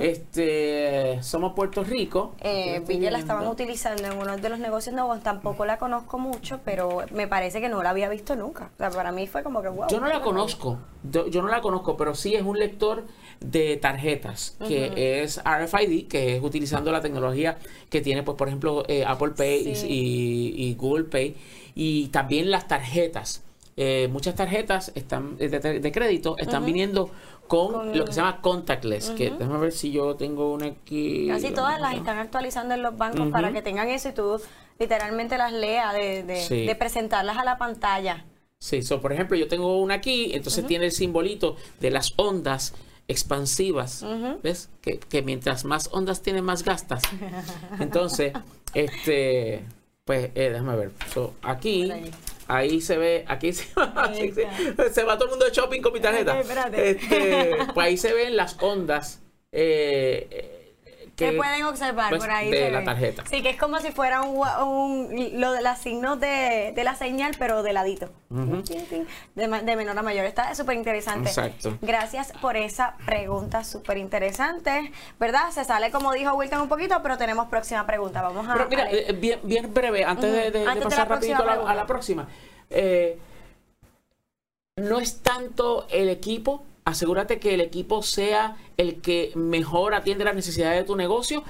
Este somos Puerto Rico. Eh, Estoy vi que la estaban utilizando en uno de los negocios nuevos, tampoco la conozco mucho, pero me parece que no la había visto nunca. O sea, para mí fue como que wow. Yo no la conozco, yo, yo no la conozco, pero sí es un lector de tarjetas, que es RFID, que es utilizando la tecnología que tiene, pues, por ejemplo, eh, Apple Pay y- Sí. y, y Google Pay, y también las tarjetas. Eh, muchas tarjetas están eh, de, de crédito están viniendo con, Con- lo que se llama contactless, que déjame ver si yo tengo una aquí. Casi todas las están actualizando en los bancos para que tengan eso y tú literalmente las leas de, de, Sí. de presentarlas a la pantalla. Sí, so, por ejemplo, yo tengo una aquí, entonces tiene el simbolito de las ondas expansivas. ¿Ves? Que, que mientras más ondas tiene, más gastas. Entonces, este, pues, eh, déjame ver. So, aquí, ahí. se ve, aquí se va, se va todo el mundo de shopping con mi tarjeta. Este, pues ahí se ven las ondas. eh, Que pueden observar pues, por ahí. de la tarjeta. Sí, que es como si fuera un, lo de los signos de, de la señal, pero de ladito. De, menor a mayor. Está súper interesante. Exacto. Gracias por esa pregunta súper interesante. ¿Verdad? Se sale, como dijo Wilton, un poquito, pero tenemos próxima pregunta. Vamos a. Pero mira, a- eh, bien, bien breve, antes de, de- de Antes de la pasar rapidito a la, próxima a la próxima. Eh, no es tanto el equipo, asegúrate que el equipo sea el que mejor atiende las necesidades de tu negocio,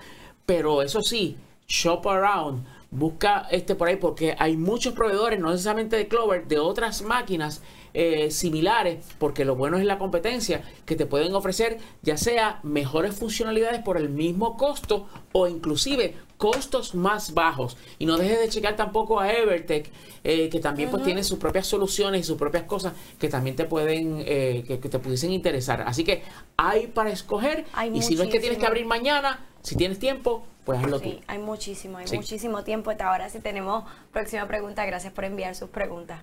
pero eso sí, shop around, busca este por ahí porque hay muchos proveedores, no necesariamente de Clover, de otras máquinas eh, similares, porque lo bueno es la competencia, que te pueden ofrecer ya sea mejores funcionalidades por el mismo costo o inclusive costos más bajos. Y no dejes de checar tampoco a Evertech, eh, que también pues tiene sus propias soluciones y sus propias cosas que también te pueden, eh, que, que te pudiesen interesar. Así que hay para escoger. Hay y si no es que tienes que abrir mañana, si tienes tiempo, pues hazlo tú. Sí, hay muchísimo, hay Sí. muchísimo tiempo. Hasta ahora sí tenemos próxima pregunta. Gracias por enviar sus preguntas.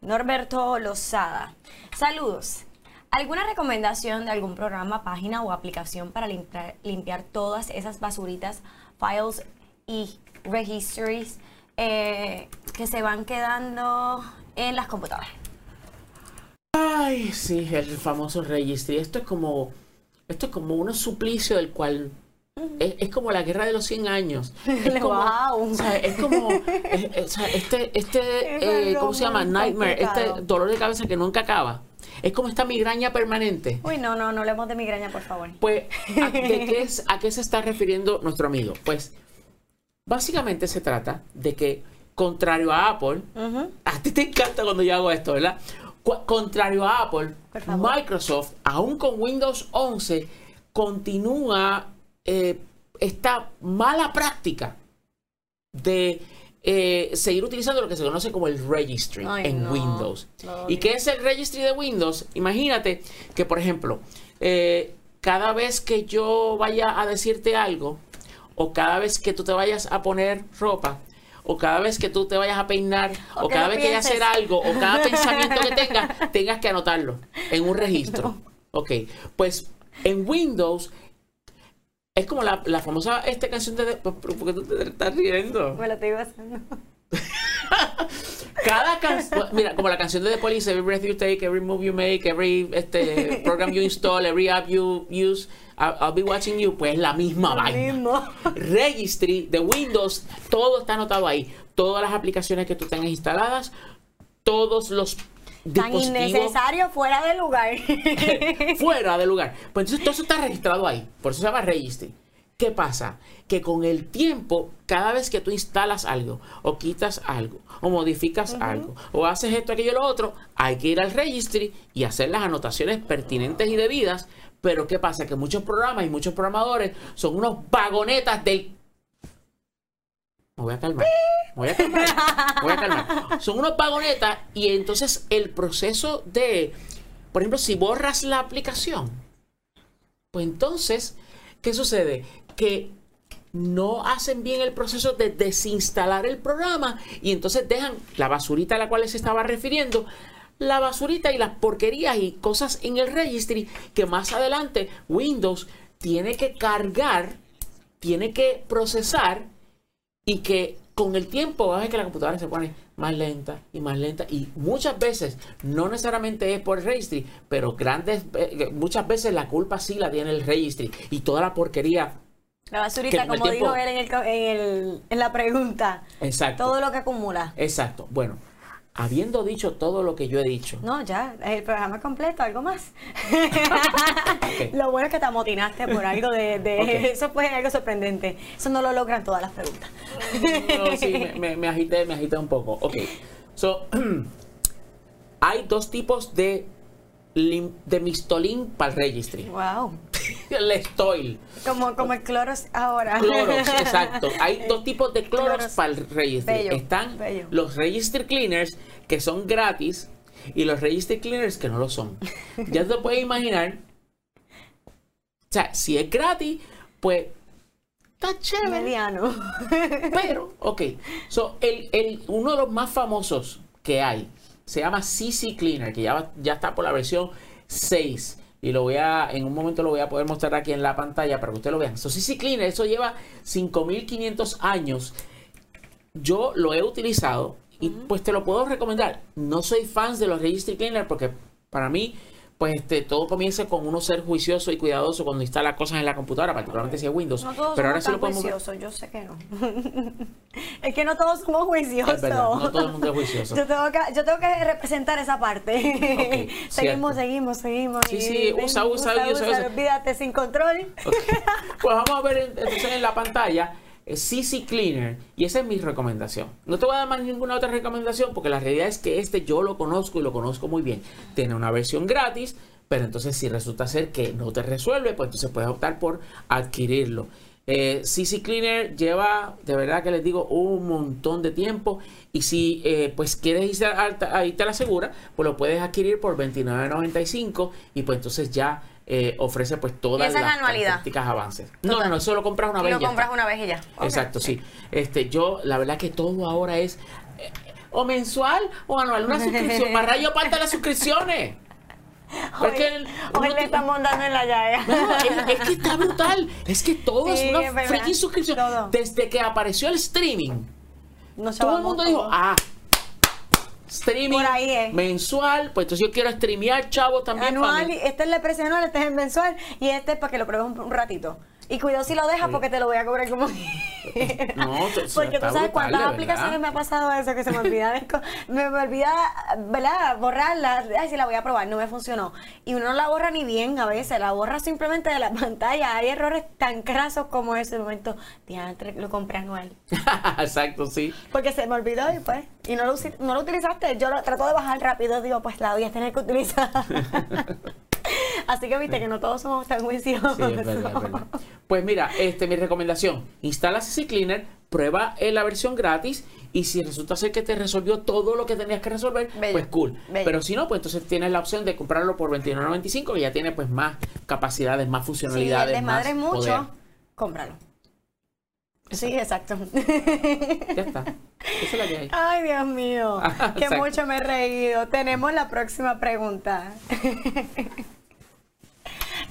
Norberto Lozada. Saludos. ¿Alguna recomendación de algún programa, página o aplicación para limpiar, limpiar todas esas basuritas, files y registries eh, que se van quedando en las computadoras? Ay, sí, el famoso registry. Esto es como, esto es como un suplicio del cual es, es como la guerra de los 100 años. Es como, Guau. o sea, es como es- es- o sea, este, este Es eh, ¿cómo se llama? Nightmare, complicado. este dolor de cabeza que nunca acaba. Es como esta migraña permanente. Uy, no, no, no hablemos de migraña, por favor. Pues, ¿a, de qué es- ¿a qué se está refiriendo nuestro amigo? Pues, básicamente se trata de que, contrario a Apple, a ti te encanta cuando yo hago esto, ¿verdad? Cu- contrario a Apple. Microsoft, aún con Windows 11, continúa eh, esta mala práctica de eh, seguir utilizando lo que se conoce como el registry Ay, en no. Windows. ¿Y qué es el registry de Windows? Imagínate que, por ejemplo, eh, cada vez que yo vaya a decirte algo, o cada vez que tú te vayas a poner ropa, o cada vez que tú te vayas a peinar, O cada vez que vayas a hacer algo, o cada pensamiento que tengas, tengas que anotarlo en un registro. Ok, pues en Windows es como la, la famosa esta canción de... ¿Por qué tú te estás riendo? Me lo estoy. Cada canción, mira, como la canción de The Police, Every Breath You Take, Every Move You Make, Every este, program you install, Every app you use, I'll, I'll be watching you, pues es la misma Lo vaina. mismo. Registry de Windows, todo está anotado ahí. Todas las aplicaciones que tú tengas instaladas, todos los Tan innecesario fuera de lugar. fuera del lugar. Pues entonces todo eso está registrado ahí. Por eso se llama registry. ¿Qué pasa? Que con el tiempo, cada vez que tú instalas algo, o quitas algo, o modificas algo, o haces esto, aquello, lo otro, hay que ir al registry y hacer las anotaciones pertinentes y debidas. Pero ¿qué pasa? Que muchos programas y muchos programadores son unos vagonetas del me voy a calmar. Me voy a calmar. voy a calmar. Son unos vagonetas y entonces el proceso de, por ejemplo, si borras la aplicación, pues entonces, ¿qué sucede? Que no hacen bien el proceso de desinstalar el programa y entonces dejan la basurita a la cual se estaba refiriendo, la basurita y las porquerías y cosas en el registry que más adelante Windows tiene que cargar, tiene que procesar y que con el tiempo vas a ver que la computadora se pone más lenta y más lenta y muchas veces no necesariamente es por el registry pero grandes eh, muchas veces la culpa sí la tiene el registry y toda la porquería La basurita, como dijo él en, el, en, el- en la pregunta. exacto Todo lo que acumula. exacto bueno habiendo dicho todo lo que yo he dicho No, ya, el programa completo, algo más. Lo bueno es que te amotinaste por algo de... de- Ok. Eso fue algo sorprendente. Eso no lo logran todas las preguntas. no, sí, me, me- me agité me agité un poco ok so hay dos tipos de de mistolín para el registry Wow. el stoil Como, como el cloros ahora. Clorox, exacto. Hay dos tipos de Clorox Clorox. para el registry. Bello, Están bello. los Registry Cleaners, que son gratis, y los Registry Cleaners, que no lo son. Ya te puedes imaginar. O sea, si es gratis, pues está chévere. Mediano. Pero, ok. So, el, el- uno de los más famosos que hay se llama CC Cleaner, que ya, va- ya está por la versión 6. Y lo voy a, en un momento lo voy a poder mostrar aquí en la pantalla para que ustedes lo vean. So, CC Cleaner, eso lleva 5500 años. Yo lo he utilizado y pues te lo puedo recomendar. No soy fan de los Registry Cleaner porque para mí, pues este, todo comienza con uno ser juicioso y cuidadoso cuando instala cosas en la computadora, particularmente si es Windows. No todos Pero ahora somos sí lo juiciosos, yo sé que no. es que no todos somos juiciosos. Es verdad, no todo el mundo es juicioso. Yo tengo que, yo tengo que representar esa parte. Seguimos, seguimos, seguimos. Sí, sí, usa, usa, usa, usa. Olvídate sin control. Pues vamos a ver en- entonces en la pantalla CC Cleaner y esa es mi recomendación. No te voy a dar más ninguna otra recomendación porque la realidad es que este yo lo conozco y lo conozco muy bien. Tiene una versión gratis, pero entonces si resulta ser que no te resuelve, pues entonces puedes optar por adquirirlo. Eh, CC Cleaner lleva, de verdad que les digo, un montón de tiempo. Y si eh, pues quieres irte a, a- a la segura, pues lo puedes adquirir por $29.95 y pues entonces ya eh, ofrece pues todas las características avances. No, Total. no, no, eso lo compras una vez. lo y ya compras está. una vez y ya. Exacto, sí. Este, yo, la verdad que todo ahora es eh, o mensual o anual, una suscripción. Más rayo parte las suscripciones. Pero es que el- Hoy le estamos dando en la llaga. No, es, es que está brutal. Es que todo Sí, es una freaking suscripción. Todo. Desde que apareció el streaming, No todo el mundo dijo, ah, streaming ahí mensual, pues entonces yo quiero streamear, chavo, también. anual, este es el precio anual, este es el mensual y este es para que lo pruebes un, un ratito. Y cuidado si lo dejas Sí. porque te lo voy a cobrar como No, te- Porque tú sabes brutal, cuántas aplicaciones me ha pasado eso que se me olvida de me, me olvida, ¿verdad? Borrarla. Ay, si la voy a probar, no me funcionó. Y uno no la borra ni bien a veces, la borra simplemente de la pantalla. Hay errores tan crasos como ese momento. Diantre, lo compré anual. Exacto, sí. Porque se me olvidó y pues, y no lo, no lo utilizaste. Yo lo trato de bajar rápido, digo, pues la voy a tener que utilizar. Así que viste que no todos somos tan juiciosos. Sí, es verdad, es verdad. Pues mira, este, mi recomendación, instala CC Cleaner, prueba eh, la versión gratis y si resulta ser que te resolvió todo lo que tenías que resolver, Bello, pues cool. bello. Pero si no, pues entonces tienes la opción de comprarlo por $29.95 que ya tiene pues más capacidades, más Si funcionalidades, desmadre es más mucho, poder. cómpralo. Sí, exacto. Ya está. Esa es la que hay. Ay, Dios mío, que mucho me he reído. Tenemos la próxima pregunta.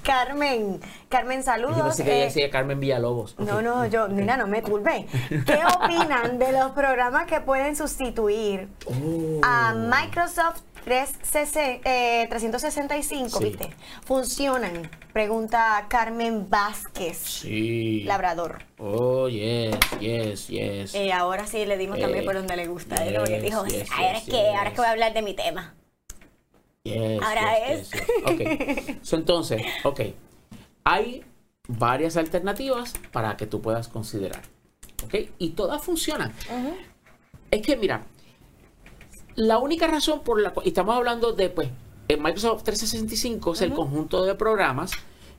Carmen, Carmen, Yo saludos. pensé que ella Eh, decía Carmen Villalobos. No, no, yo, mira, no me turbe. ¿Qué opinan de los programas que pueden sustituir Oh. a Microsoft 360, eh, 365, Sí. viste? ¿Funcionan? Pregunta Carmen Vázquez, Sí. labrador. Oh, yes, yes, yes. Eh, ahora sí le dimos también Eh, por donde le gusta. ¿eh? Dijo, yes, ahora yes, es que, ahora es que voy a hablar de mi tema. Yes, Ahora yes, es. yes, yes. Ok. So, entonces, ok. Hay varias alternativas para que tú puedas considerar. ¿Ok? Y todas funcionan. Es que, mira, la única razón por la cual y estamos hablando de, pues, el Microsoft 365 es el conjunto de programas.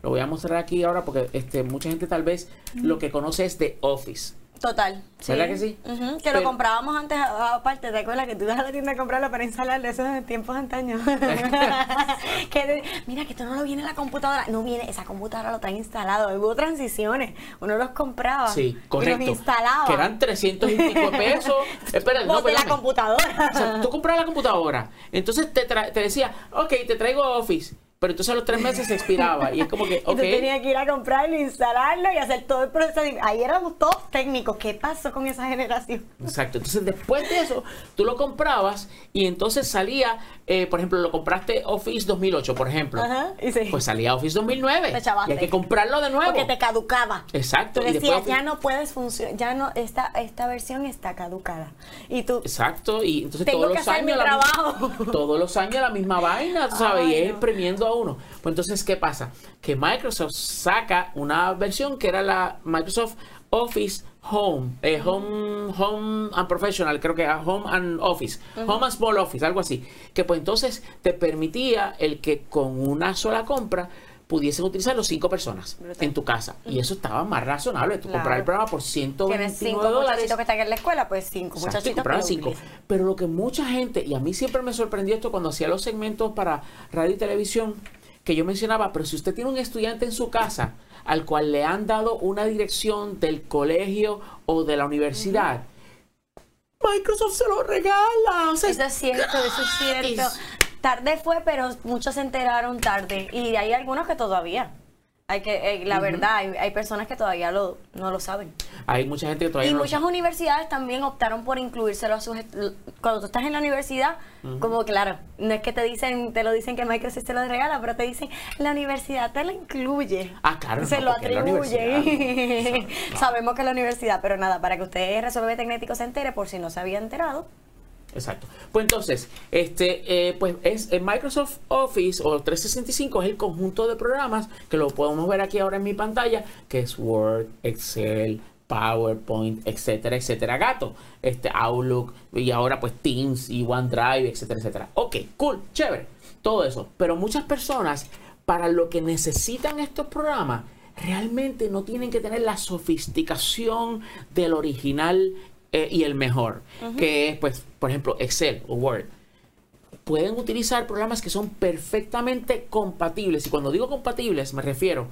Lo voy a mostrar aquí ahora porque este, mucha gente tal vez lo que conoce es de Office. Total. ¿Verdad que sí? Que Pero- lo comprábamos antes, aparte, ¿te acuerdas que tú ibas a la tienda a comprarlo para instalarlo? Eso en tiempos antaños. que de- mira, que esto no lo viene en la computadora. No viene, esa computadora lo trae instalado. Hubo transiciones. Uno los compraba. Sí, Y correcto. los instalaba. Que eran 300 y pico de pesos. Espera, no, Boté la computadora. O sea, tú compras la computadora, entonces te, tra- te decía, ok, te traigo Office, pero entonces a los tres meses se expiraba y es como que, Y tú ok, tenías que ir a comprarlo, instalarlo y hacer todo el proceso. Ahí éramos todos técnicos. ¿Qué pasó con esa generación? exacto. Entonces después de eso, tú lo comprabas y entonces salía, eh, por ejemplo, lo compraste Office 2008, por ejemplo, Ajá, y sí. pues salía Office 2009 Te chavaste. y hay que comprarlo de nuevo. Porque te caducaba. Exacto, Tú y decías, después- ya no puedes funcionar, ya no, esta, esta versión está caducada. Y tú, Exacto, y entonces Tengo todos que los hacer años mi la misma- trabajo. todos los años la misma vaina, sabes, Ay, y es no. premiando a uno. Pues entonces, ¿qué pasa? Que Microsoft saca una versión que era la Microsoft Office Home, eh, Home, Home and Professional, creo que era Home and Office, Home and Small Office, algo así, que pues entonces te permitía el que con una sola compra pudiesen utilizarlo cinco personas Brutal. en tu casa. Y eso estaba más razonable. Tú Claro. comprar el programa por tienes 129 cinco dólares. muchachitos que están en la escuela, pues cinco Exacto, muchachitos que lo cinco. Pero lo que mucha gente, y a mí siempre me sorprendió esto cuando hacía los segmentos para radio y televisión, que yo mencionaba, pero si usted tiene un estudiante en su casa al cual le han dado una dirección del colegio o de la universidad, Microsoft se lo regala. O sea, Eso es cierto, eso es cierto. Tarde fue, pero muchos se enteraron tarde. Y hay algunos que todavía. Hay que, eh, la verdad, hay, hay personas que todavía lo, no lo saben. Hay mucha gente que todavía Y no lo muchas sabe. universidades también optaron por incluírselo a sus... Cuando tú estás en la universidad, como claro, no es que te dicen, te lo dicen que Microsoft te lo regala, pero te dicen, la universidad te lo incluye. Ah, claro, Se no, lo atribuye. Sabemos que es la universidad, pero nada, para que usted resuelve tecnético se entere, por si no se había enterado. Exacto. Pues entonces, este, eh, pues es el Microsoft Office o 365 es el conjunto de programas que lo podemos ver aquí ahora en mi pantalla, que es Word, Excel, PowerPoint, etcétera, etcétera, gato, este Outlook y ahora pues Teams y OneDrive, etcétera, etcétera. Ok, cool, chévere, todo eso. Pero muchas personas para lo que necesitan estos programas realmente no tienen que tener la sofisticación del original eh, y el mejor, que es pues, por ejemplo, Excel o Word pueden utilizar programas que son perfectamente compatibles. Y cuando digo compatibles, me refiero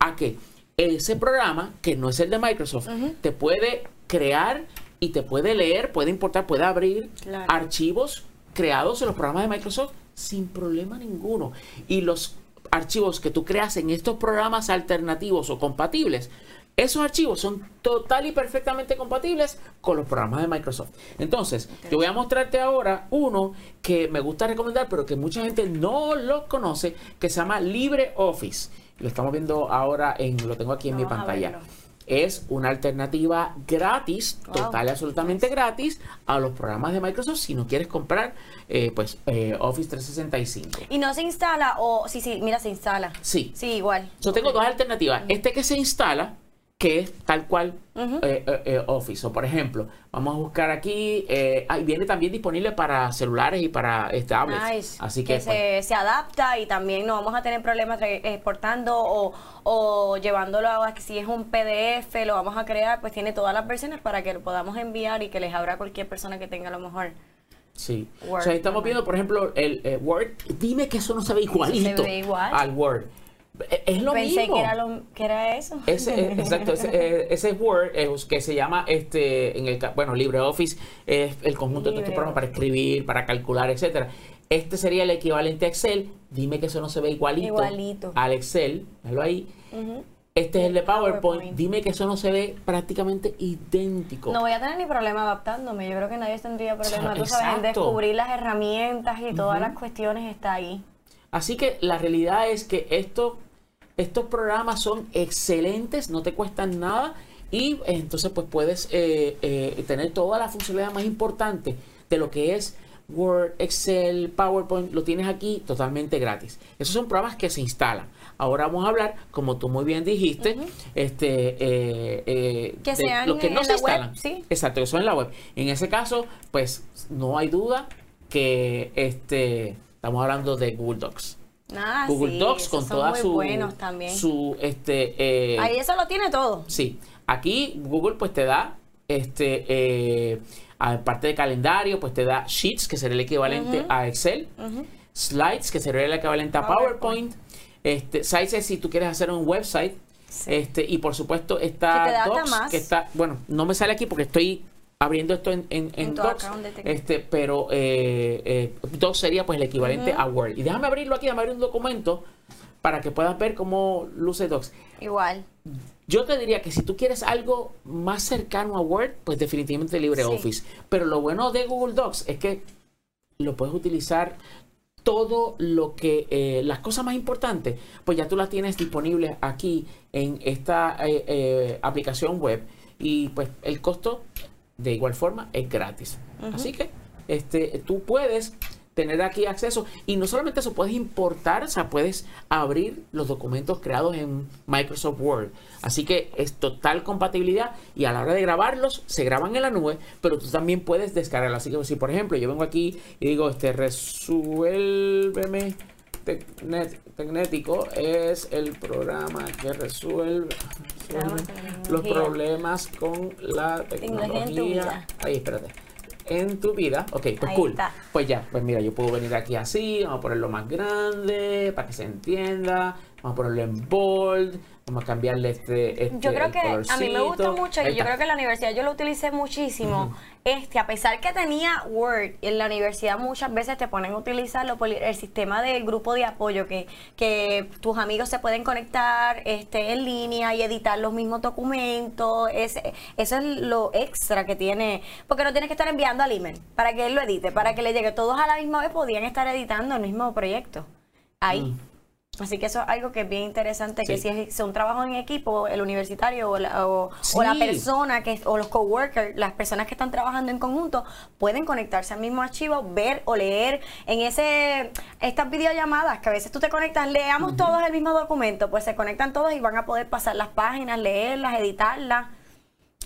a que ese programa, que no es el de Microsoft, te puede crear y te puede leer, puede importar, puede abrir Claro. archivos creados en los programas de Microsoft sin problema ninguno. Y los archivos que tú creas en estos programas alternativos o compatibles, esos archivos son total y perfectamente compatibles con los programas de Microsoft. Entonces, yo voy a mostrarte ahora uno que me gusta recomendar, pero que mucha gente no lo conoce, que se llama LibreOffice. Lo estamos viendo ahora en, lo tengo aquí en mi Vamos pantalla. Es una alternativa gratis, Wow. total y absolutamente gratis, a los programas de Microsoft si no quieres comprar eh, pues eh, Office 365. Y no se instala o sí, sí, mira, se instala. Sí. Sí, igual. Yo tengo dos alternativas. Este que se instala, que es tal cual eh, eh, eh, Office. O por ejemplo, vamos a buscar aquí, eh, ahí viene también disponible para celulares y para eh, tablets. Nice. Así que, pues, se, se adapta y también no vamos a tener problemas exportando o, o llevándolo a si es un PDF, lo vamos a crear, pues tiene todas las versiones para que lo podamos enviar y que les abra cualquier persona que tenga a lo mejor. Sí. Word, o sea, estamos viendo, por ejemplo, el eh, Word. Dime que eso no se ve igualito ve igual. al Word. Es lo Pensé mismo. que era, lo, que era eso. Ese, eh, exacto, ese, eh, ese es Word que se llama, este, en el, bueno, LibreOffice es el conjunto de estos programas para escribir, para calcular, etcétera. Este sería el equivalente a Excel. Dime que eso no se ve igualito, Igualito. al Excel. Ahí. Este es el de PowerPoint. PowerPoint. Dime que eso no se ve prácticamente idéntico. No voy a tener ni problema adaptándome. Yo creo que nadie tendría problema, tú sabes, en descubrir las herramientas y todas las cuestiones está ahí. Así que la realidad es que esto, estos programas son excelentes, no te cuestan nada y entonces pues puedes eh, eh, tener toda la funcionalidad más importante de lo que es Word, Excel, PowerPoint, lo tienes aquí totalmente gratis. Esos son programas que se instalan. Ahora vamos a hablar, como tú muy bien dijiste, este, eh, eh, Que sean los que no en se la web, instalan. sí. Exacto, que son en la web. En ese caso, pues no hay duda que este, estamos hablando de Google Docs. Ah, Google sí, Docs con toda su buenos también. su este eh, Ahí eso lo tiene todo. sí aquí Google pues te da este eh, aparte de calendario pues te da Sheets que sería el equivalente a Excel Slides que sería el equivalente a PowerPoint, este Sites es si tú quieres hacer un website Sí. este y por supuesto está Docs más. que está bueno no me sale aquí porque estoy abriendo esto en, en, en En tu Docs este pero eh, eh, Docs sería pues el equivalente a Word. Y déjame abrirlo aquí déjame abrir un documento para que puedas ver cómo luce Docs. Igual. yo te diría que si tú quieres algo más cercano a Word, pues definitivamente LibreOffice. Pero lo bueno de Google Docs es que lo puedes utilizar todo lo que, eh, las cosas más importantes, pues ya tú las tienes disponibles aquí en esta eh, eh, aplicación web. Y pues el costo de igual forma es gratis. Así que este, tú puedes tener aquí acceso y no solamente eso, puedes importar, o sea, puedes abrir los documentos creados en Microsoft Word. Así que es total compatibilidad y a la hora de grabarlos se graban en la nube, pero tú también puedes descargarlos. Así que si por ejemplo yo vengo aquí y digo, este, resuélveme Tecnético es el programa que resuelve, los problemas con la Tecnología. Ahí, espérate. En tu vida, ok, pues Ahí cool. está. Pues ya, pues mira, yo puedo venir aquí así, vamos a ponerlo más grande para que se entienda, vamos a ponerlo en bold, vamos a cambiarle este, este Yo creo que a mí me colorcito. mucho y yo creo que en la universidad yo lo utilicé muchísimo. Este, a pesar que tenía Word, en la universidad muchas veces te ponen a utilizarlo por el sistema del grupo de apoyo, que, que tus amigos se pueden conectar este, en línea y editar los mismos documentos. Ese- eso es lo extra que tiene, porque no tienes que estar enviando al email para que él lo edite, para que le llegue todos a la misma vez, podían estar editando el mismo proyecto. Ahí. Mm. Así que eso es algo que es bien interesante, que si es, un trabajo en equipo, el universitario o la, o, o la persona que o los coworkers, las personas que están trabajando en conjunto, pueden conectarse al mismo archivo, ver o leer en ese estas videollamadas que a veces tú te conectas, leamos todos el mismo documento, pues se conectan todos y van a poder pasar las páginas, leerlas, editarlas.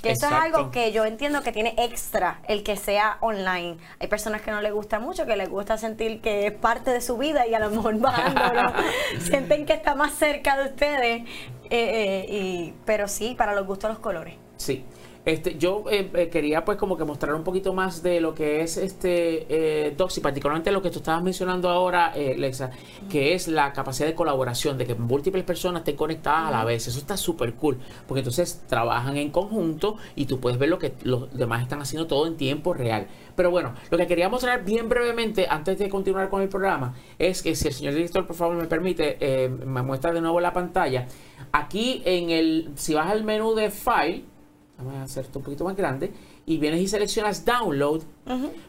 Que eso es algo que yo entiendo que tiene extra el que sea online. Hay personas que no les gusta mucho, que les gusta sentir que es parte de su vida y a lo mejor bajándolo, sienten que está más cerca de ustedes. eh, eh, y, pero sí, para los gustos los colores. Sí. Este, yo eh, eh, quería pues como que mostrar un poquito más de lo que es este eh, Docs y particularmente lo que tú estabas mencionando ahora, eh, Lexa, que es la capacidad de colaboración, de que múltiples personas estén conectadas a la vez. Eso está súper cool, porque entonces trabajan en conjunto y tú puedes ver lo que los demás están haciendo todo en tiempo real. Pero bueno, lo que quería mostrar bien brevemente antes de continuar con el programa es que si el señor director por favor me permite, eh, me muestra de nuevo la pantalla. Aquí en el, si vas al menú de File, vamos a hacer esto un poquito más grande, y vienes y seleccionas Download,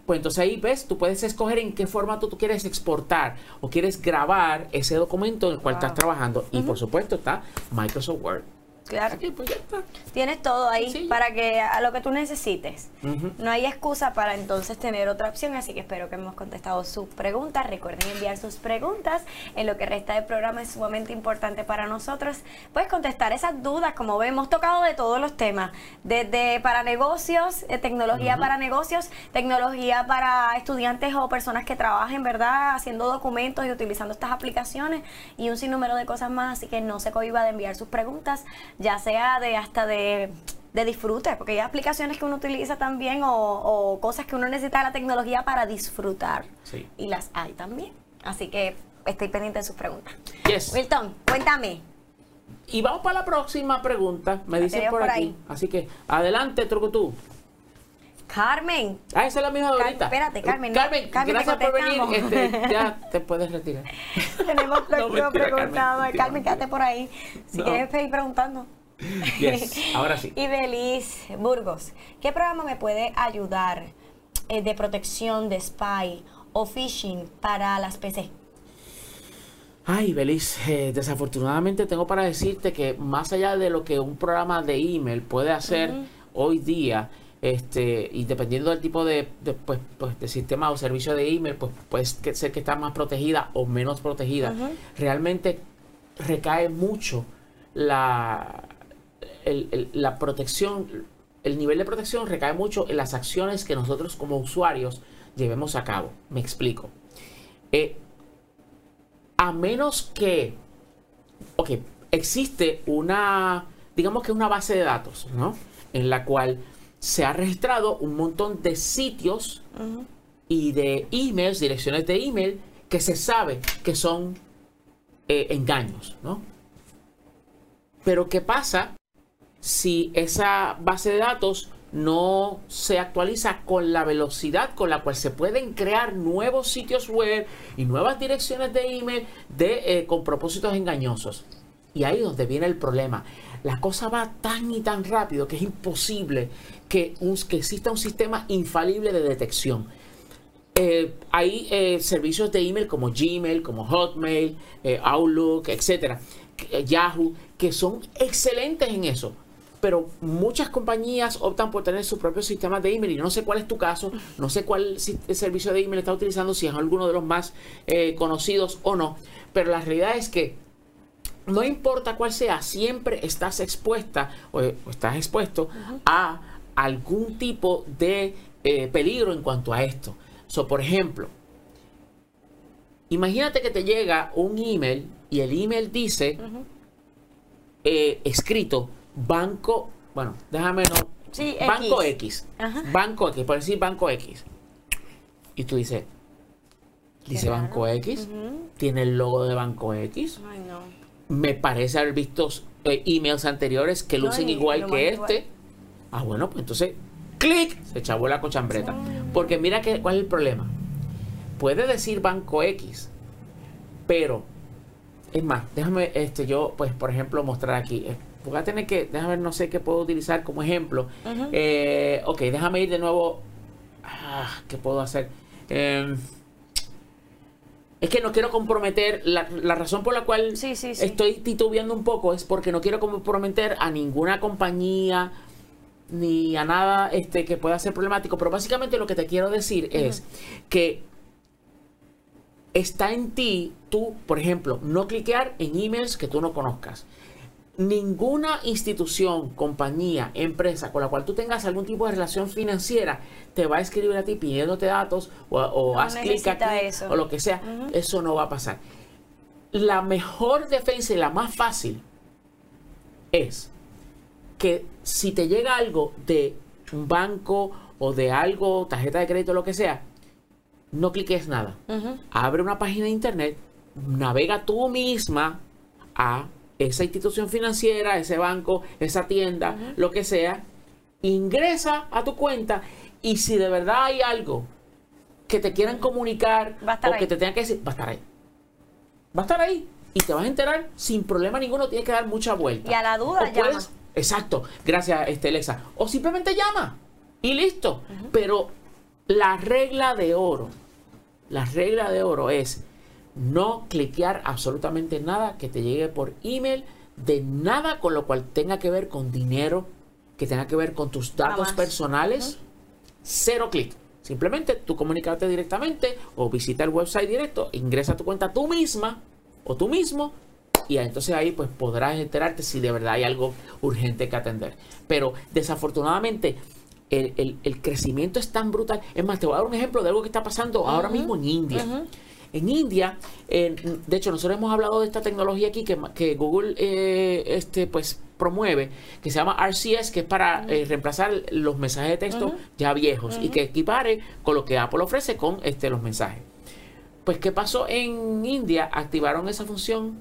pues entonces ahí ves, tú puedes escoger en qué formato tú quieres exportar o quieres grabar ese documento en el cual Wow. estás trabajando. Y por supuesto está Microsoft Word. Claro. Aquí, pues ya está. Tienes todo ahí Sí. para que a lo que tú necesites. No hay excusa para entonces tener otra opción, así que espero que hemos contestado sus preguntas. Recuerden enviar sus preguntas. En lo que resta del programa es sumamente importante para nosotros. Puedes contestar esas dudas, como vemos, hemos tocado de todos los temas, desde para negocios, eh, tecnología para negocios, tecnología para estudiantes o personas que trabajen, ¿verdad? Haciendo documentos y utilizando estas aplicaciones y un sinnúmero de cosas más, así que no se cohiba de enviar sus preguntas, ya sea de hasta de de disfrute, porque hay aplicaciones que uno utiliza también o, o cosas que uno necesita de la tecnología para disfrutar. Sí. Y las hay también. Así que estoy pendiente de sus preguntas. Yes. Wilton, cuéntame. Y vamos para la próxima pregunta, me dicen por, por aquí. ahí. Así que adelante, truco tú. Carmen, Ah, esa es la misma ahorita. espérate, Carmen, no. Carmen, Carmen, gracias por venir. Este, ya te puedes retirar. tenemos mentira, preguntado. Carmen. Carmen, quédate por ahí. Si No. quieres seguir preguntando. Yes, ahora sí. Y Belis Burgos, ¿qué programa me puede ayudar eh, de protección de spy o phishing para las PC? Ay, Belis, eh, desafortunadamente tengo para decirte que más allá de lo que un programa de email puede hacer hoy día, este, y dependiendo del tipo de, de, pues, pues, de sistema o servicio de email, pues puede ser que está más protegida o menos protegida. Realmente recae mucho la, el- el- la protección, el nivel de protección recae mucho en las acciones que nosotros como usuarios llevemos a cabo. Me explico. Eh, a menos que, ok, existe una, digamos que una base de datos, ¿no? En la cual se ha registrado un montón de sitios y de emails, direcciones de email, que se sabe que son eh, engaños, ¿no? Pero ¿qué pasa si esa base de datos no se actualiza con la velocidad con la cual se pueden crear nuevos sitios web y nuevas direcciones de email de, eh, con propósitos engañosos. Y ahí es donde viene el problema. La cosa va tan y tan rápido que es imposible que, un- que exista un sistema infalible de detección. Eh, hay eh, servicios de email como Gmail, como Hotmail, eh, Outlook, etcétera, Yahoo, que son excelentes en eso. Pero muchas compañías optan por tener su propio sistema de email y no sé cuál es tu caso, no sé cuál servicio de email está utilizando, si es alguno de los más conocidos o no. Pero la realidad es que no importa cuál sea, siempre estás expuesta o, o estás expuesto a algún tipo de eh, peligro en cuanto a esto. So, por ejemplo, imagínate que te llega un email y el email dice eh, escrito banco, bueno, déjame no, Sí, banco X. X, Ajá. banco X, por decir banco X. Y tú dices, dice banco X, tiene el logo de banco X Ay, no. Me parece haber visto eh, emails anteriores que lucen igual que este. igual. Ah, bueno, pues entonces, clic, se chavó la cochambreta. Porque mira que, cuál es el problema. Puede decir banco X, pero, es más, déjame, este, yo, pues, por ejemplo, mostrar aquí. Eh, Voy a tener que, déjame ver, no sé qué puedo utilizar como ejemplo. Eh, ok, déjame ir de nuevo. Ah, ¿Qué puedo hacer? Em, es que no quiero comprometer. La, la razón por la cual Sí, sí, sí. estoy titubeando un poco es porque no quiero comprometer a ninguna compañía ni a nada este que pueda ser problemático. Pero básicamente lo que te quiero decir es que está en ti, tú, por ejemplo, no cliquear en emails que tú no conozcas. Ninguna institución, compañía, empresa con la cual tú tengas algún tipo de relación financiera te va a escribir a ti pidiéndote datos o, o No haz clic aquí eso. o lo que sea. Eso no va a pasar. La mejor defensa y la más fácil es que si te llega algo de un banco o de algo, tarjeta de crédito, lo que sea, no cliques nada. Abre una página de internet, navega tú misma a esa institución financiera, ese banco, esa tienda, lo que sea, ingresa a tu cuenta y si de verdad hay algo que te quieran comunicar Va a estar o que te tengan que decir, va a estar ahí. Va a estar ahí y te vas a enterar sin problema ninguno, tienes que dar mucha vuelta. Y a la duda, O puedes-. Exacto, gracias este Alexa. O simplemente llama y listo. Pero la regla de oro, la regla de oro es no cliquear absolutamente nada que te llegue por email de nada con lo cual tenga que ver con dinero, que tenga que ver con tus datos personales. Cero clic. Simplemente tú comunicarte directamente o visita el website directo, ingresa a tu cuenta tú misma o tú mismo y entonces ahí pues podrás enterarte si de verdad hay algo urgente que atender. Pero desafortunadamente el, el- el crecimiento es tan brutal. Es más, te voy a dar un ejemplo de algo que está pasando ahora mismo en India. En India, eh, de hecho, nosotros hemos hablado de esta tecnología aquí que, que Google eh, este, pues, promueve, que se llama RCS, que es para eh, reemplazar los mensajes de texto ya viejos y que equipare con lo que Apple ofrece con este, los mensajes. Pues, ¿qué pasó en India? Activaron esa función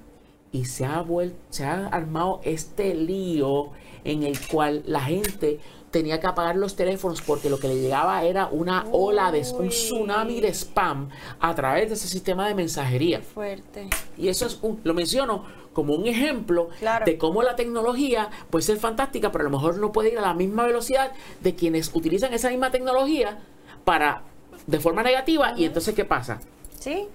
y se ha, vuel- se ha armado este lío en el cual la gente tenía que apagar los teléfonos porque lo que le llegaba era una ola de un tsunami de spam a través de ese sistema de mensajería. Fuerte. Y eso es un, lo menciono como un ejemplo Claro. de cómo la tecnología puede ser fantástica, pero a lo mejor no puede ir a la misma velocidad de quienes utilizan esa misma tecnología para de forma negativa. Y entonces, ¿qué pasa? ¿Sí?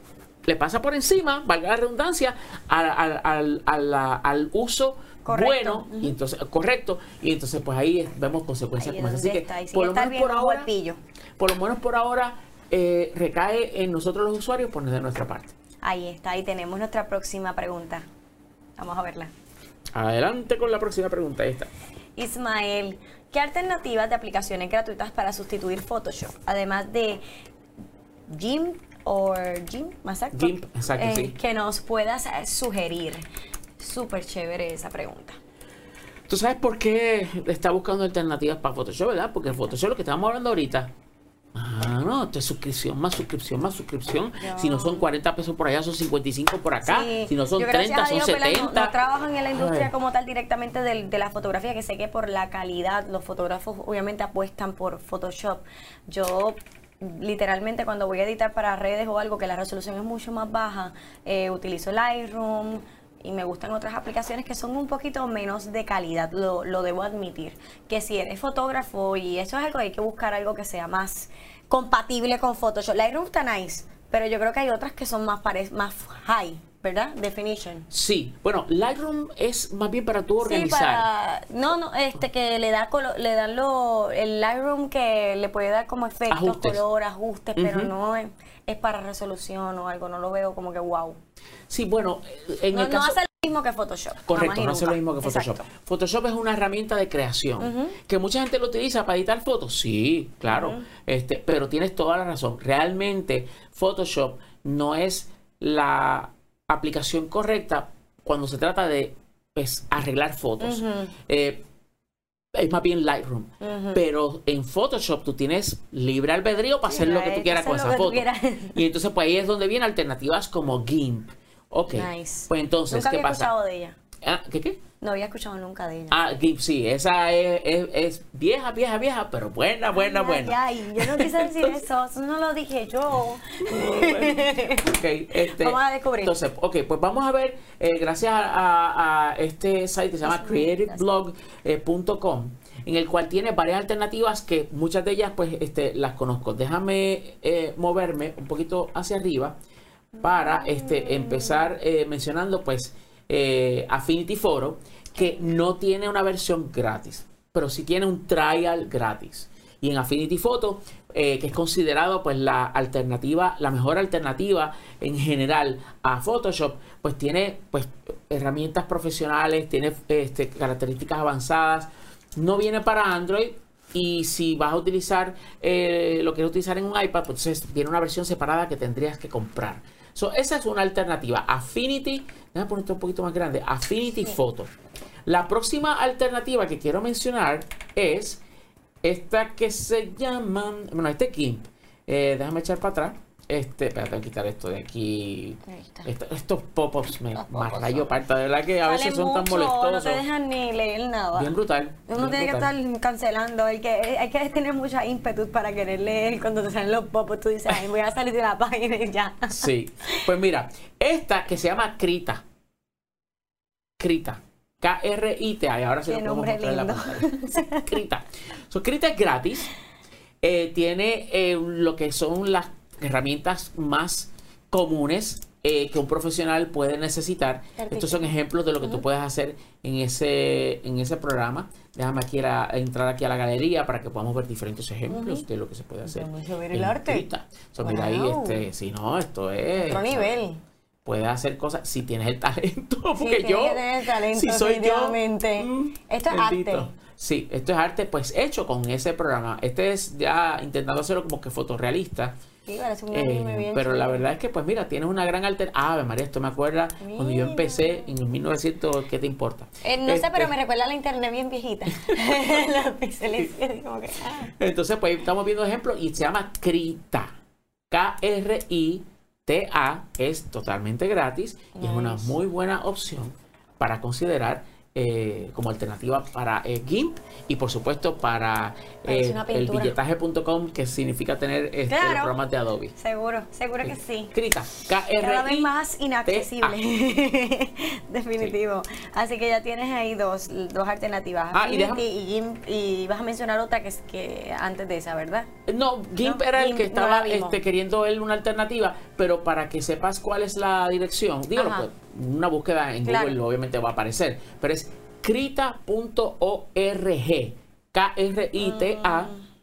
le pasa por encima, valga la redundancia, al, al- al- al uso Correcto. bueno y entonces correcto y entonces pues ahí vemos consecuencias Ahí como esas. así que por lo menos por ahora por lo menos por ahora eh, recae en nosotros los usuarios poner de nuestra parte Ahí está. Ahí tenemos nuestra próxima pregunta. Vamos a verla. adelante con la próxima pregunta ahí está Ismael, ¿qué alternativas de aplicaciones gratuitas para sustituir Photoshop? Además de GIMP o GIMP, más exacto, GIMP, exacto, eh, sí. que nos puedas sugerir. Súper chévere esa pregunta. tú sabes por qué está buscando alternativas para Photoshop verdad porque Photoshop lo que estamos hablando ahorita Ah, no, esto es suscripción, más suscripción, más suscripción. Si no son 40 pesos por allá, son 55 por acá. Sí, Si no son yo gracias 30, a son Dios, ¿verdad? 70. No, no trabajan en la industria Ay. como tal directamente del- de, la fotografía, que sé que por la calidad los fotógrafos obviamente apuestan por Photoshop. Yo literalmente cuando voy a editar para redes o algo que la resolución es mucho más baja, eh, utilizo Lightroom y me gustan otras aplicaciones que son un poquito menos de calidad, lo, lo debo admitir. Que si eres fotógrafo y eso es algo, hay que buscar algo que sea más compatible con Photoshop. Lightroom está nice, pero yo creo que hay otras que son más, pare- más high, ¿verdad? Definition. Sí, bueno, Lightroom es más bien para tú Sí, organizar. para, no, no, este que le da colo- le dan lo, el Lightroom que le puede dar como efectos, Ajustes. color, ajustes, pero no es, es para resolución o algo, no lo veo como que wow. Sí, bueno, en No, el no caso... hace lo mismo que Photoshop. Correcto, no hace lo mismo que Photoshop. Exacto. Photoshop es una herramienta de creación que mucha gente lo utiliza para editar fotos. Sí, claro, este, pero tienes toda la razón. Realmente Photoshop no es la aplicación correcta cuando se trata de pues, arreglar fotos. Eh, es más bien Lightroom. Pero en Photoshop tú tienes libre albedrío para hacer lo que tú quieras con esa foto. Y entonces pues ahí es donde vienen alternativas como GIMP. Ok. Nice. Pues entonces, Nunca ¿qué había pasa? de ella. Ah, ¿Qué qué? No había escuchado nunca de ella. Ah, sí, esa es, es- es vieja, vieja, vieja, pero buena, buena, Ay, buena. ay, yo no quise decir eso, eso no lo dije yo. Ok, este, Vamos a descubrir. Entonces, ok, pues vamos a ver, eh, gracias a, a- a este site que se llama creativeblog.com, en el cual tiene varias alternativas que muchas de ellas, pues, este, las conozco. Déjame eh, moverme un poquito hacia arriba para este, empezar eh, mencionando, pues, eh, Affinity Photo, que no tiene una versión gratis, pero sí tiene un trial gratis. Y en Affinity Photo, eh, que es considerado pues la alternativa, la mejor alternativa en general a Photoshop, pues tiene pues herramientas profesionales, tiene este, características avanzadas, no viene para Android. Y si vas a utilizar eh, lo quieres utilizar en un iPad, pues entonces una versión separada que tendrías que comprar. So, esa es una alternativa. Affinity, déjame ponerte un poquito más grande. Affinity Photo. La próxima alternativa que quiero mencionar es esta que se llama, bueno, este GIMP. Eh, déjame echar para atrás. Este, espérate, voy a quitar esto de aquí. Esto- estos pop-ups me pop-ups rayo parta, de verdad que a veces son tan mucho, No molestosos. te dejan ni leer nada. Bien brutal. Uno bien tiene que estar cancelando, hay que, hay que tener mucha ímpetu para querer leer cuando te salen los popos. Tú dices, ay, voy a salir de la página y ya. Sí. Pues mira, esta que se llama Krita. Krita. K-R-I-T-A. Y ahora se lo nombre mostrar en la lindo. pantalla. Sí, Krita. So, Krita es gratis. Eh, tiene eh, lo que son las herramientas más comunes eh, que un profesional puede necesitar. Estos son ejemplos de lo que tú puedes hacer en ese, en ese programa. Déjame aquí a- entrar aquí a la galería para que podamos ver diferentes ejemplos de lo que se puede hacer. Vamos a ver el arte. So, Mira ahí, Wow. este, si no, esto es Otro nivel. Puedes hacer cosas si tienes el talento. Porque yo, tener talento, si soy yo, mm, Esto es bendito. arte. Sí, esto es arte, pues hecho con ese programa. Este es ya intentando hacerlo como que fotorrealista. Sí, parece un eh, bien pero la verdad es que, pues mira, tienes una gran alternativa. Ave María, esto me acuerda cuando yo empecé en el 1900, ¿qué te importa? Eh, no sé, Este, pero me recuerda a la internet bien viejita. Los píxeles, ah. Entonces, pues estamos viendo ejemplos y se llama Krita. K-R-I-T-A. Es totalmente gratis y es una muy buena opción para considerar eh, como alternativa para eh, GIMP y por supuesto para eh, el billetaje.com que significa tener este, Claro. los programas de Adobe. Seguro, seguro que sí. Krita. Cada vez más inaccesible. Definitivo. Así que ya tienes ahí dos, dos alternativas. Ah, y déjame- y, GIMP, y vas a mencionar otra que es que antes de esa, ¿verdad? No, GIMP No, era el GIMP que estaba este, queriendo él una alternativa, pero para que sepas cuál es la dirección, dígalo, Ajá. pues, una búsqueda en Claro. Google obviamente va a aparecer, pero es krita.org,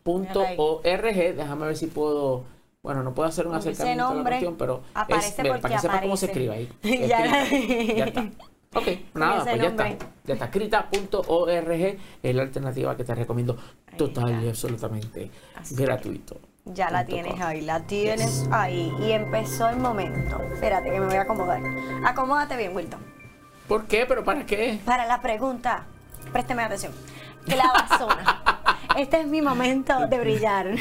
K-R-I-T-A.org, déjame ver si puedo, bueno, no puedo hacer un acercamiento a la cuestión, pero aparece es, mira, porque para que sepas cómo se escribe ahí. Ya. Está. Ok, nada, pues ya está. Ya está. Krita.org es la alternativa que te recomiendo total y absolutamente Así que gratuito. Ya la tienes com. ahí, la tienes ahí. Y empezó el momento. Espérate que me voy a acomodar. Acomódate bien, Wilton. ¿Por qué? ¿Pero para qué? Para la pregunta, présteme atención. Clavazona. Este es mi momento de brillar.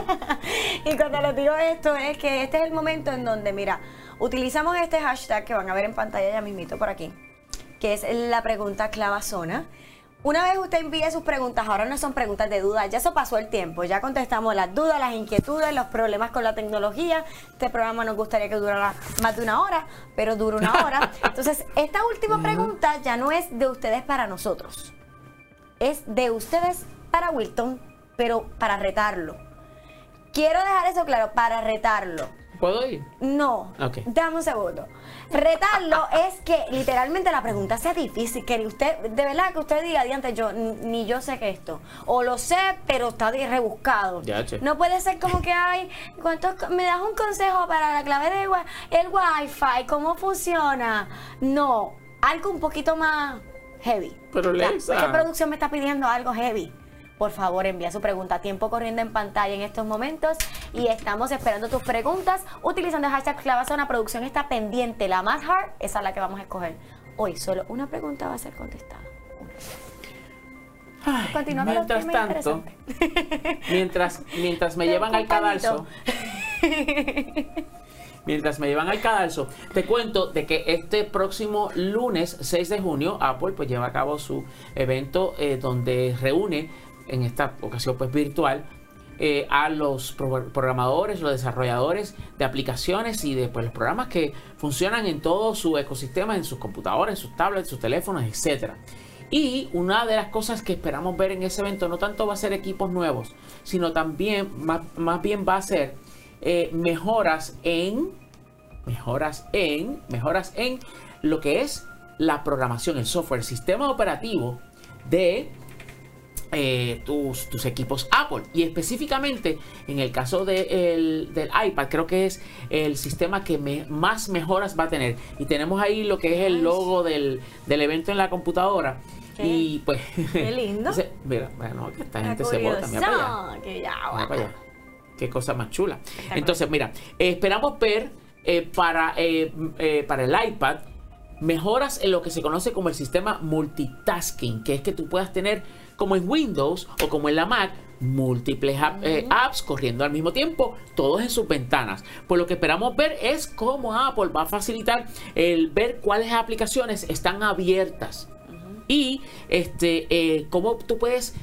y cuando les digo esto es que este es el momento en donde, mira, utilizamos este hashtag que van a ver en pantalla ya mismito por aquí, que es la pregunta clavazona. Una vez usted envíe sus preguntas, ahora no son preguntas de duda, ya eso pasó el tiempo, ya contestamos las dudas, las inquietudes, los problemas con la tecnología. Este programa nos gustaría que durara más de una hora, pero dura una hora. Entonces, esta última pregunta ya no es de ustedes para nosotros, es de ustedes para Wilton, pero para retarlo. Quiero dejar eso claro, para retarlo. ¿Puedo ir? No, Ok. dame un segundo. Retarlo es que literalmente la pregunta sea difícil, que usted, de verdad que usted diga, diante yo, ni yo sé que esto, o lo sé, pero está rebuscado. Ya, che. No puede ser como que, ay, ¿cuántos, me das un consejo para la clave de wi- el wifi, cómo funciona? No, algo un poquito más heavy. Pero, Lexa. ¿Qué producción me está pidiendo algo heavy? Por favor, envía su pregunta a tiempo corriendo en pantalla en estos momentos y estamos esperando tus preguntas utilizando el hashtag clavazona. Producción está pendiente, la más hard, esa es la que vamos a escoger. Hoy solo una pregunta va a ser contestada. Ay, Continúa con los mientras tanto, mientras, mientras me llevan al cadalso, mientras me llevan al cadalso, te cuento de que este próximo lunes 6 de junio Apple pues lleva a cabo su evento eh, donde reúne en esta ocasión pues virtual eh, a los pro- programadores, los desarrolladores de aplicaciones y de pues, los programas que funcionan en todo su ecosistema, en sus computadores, en sus tablets, sus teléfonos, etcétera. Y una de las cosas que esperamos ver en ese evento no tanto va a ser equipos nuevos, sino también, más, más bien va a ser eh, mejoras en, mejoras en, mejoras en lo que es la programación, el software, el sistema operativo de eh, tus, tus equipos Apple. Y específicamente en el caso de el- del iPad, creo que es el sistema que me- más mejoras va a tener. Y tenemos ahí lo que es el logo del, del evento en la computadora. Qué- y pues. qué lindo. entonces, mira, bueno, que esta gente se vota. Mira para allá. curiosidad, que ya, Mira para allá. Qué cosa más chula. Entonces, mira, eh, esperamos ver eh, para, para el iPad mejoras en lo que se conoce como el sistema multitasking, que es que tú puedas tener como en Windows o como en la Mac múltiples app- eh, apps corriendo al mismo tiempo, todos en sus ventanas. Pues lo que esperamos ver es cómo Apple va a facilitar el ver cuáles aplicaciones están abiertas y este eh, cómo tú puedes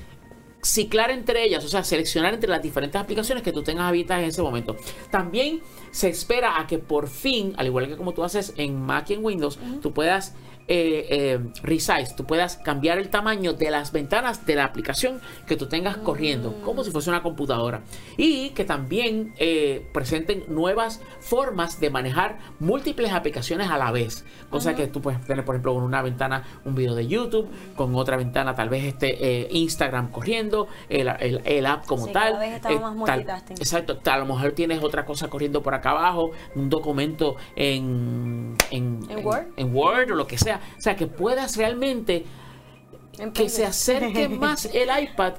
ciclar entre ellas, o sea, seleccionar entre las diferentes aplicaciones que tú tengas abiertas en ese momento. También se espera a que por fin, al igual que como tú haces en Mac y en Windows, tú puedas eh, eh, resize, tú puedas cambiar el tamaño de las ventanas de la aplicación que tú tengas corriendo, como si fuese una computadora. Y que también eh, presenten nuevas formas de manejar múltiples aplicaciones a la vez. Cosa que tú puedes tener, por ejemplo, con una ventana un video de YouTube, con otra ventana tal vez este Instagram corriendo, el, el- el app como Sí, tal. cada vez estamos más tal-. Exacto, a lo mejor tienes otra cosa corriendo por acá abajo, un documento en, en, ¿En Word? en Word o lo que sea. O sea, que puedas realmente En que se acerque más el iPad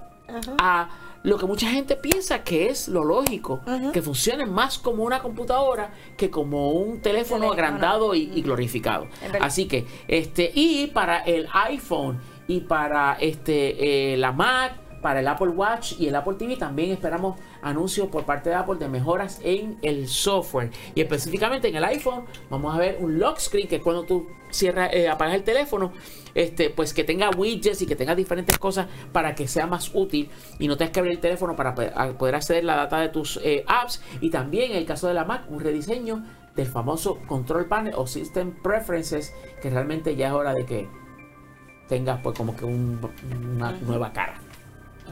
a lo que mucha gente piensa que es lo lógico, que funcione más como una computadora que como un teléfono Teléfono. agrandado y, y glorificado. Así que, este, y para el iPhone y para este eh, la Mac, para el Apple Watch y el Apple TV también esperamos anuncios por parte de Apple de mejoras en el software. Y específicamente en el iPhone vamos a ver un lock screen, que es cuando tú cierras, eh, apagas el teléfono, este, pues que tenga widgets y que tenga diferentes cosas para que sea más útil y no tengas que abrir el teléfono para a poder acceder la data de tus eh, apps. Y también en el caso de la Mac, un rediseño del famoso control panel o system preferences, que realmente ya es hora de que tengas pues como que un- una nueva cara.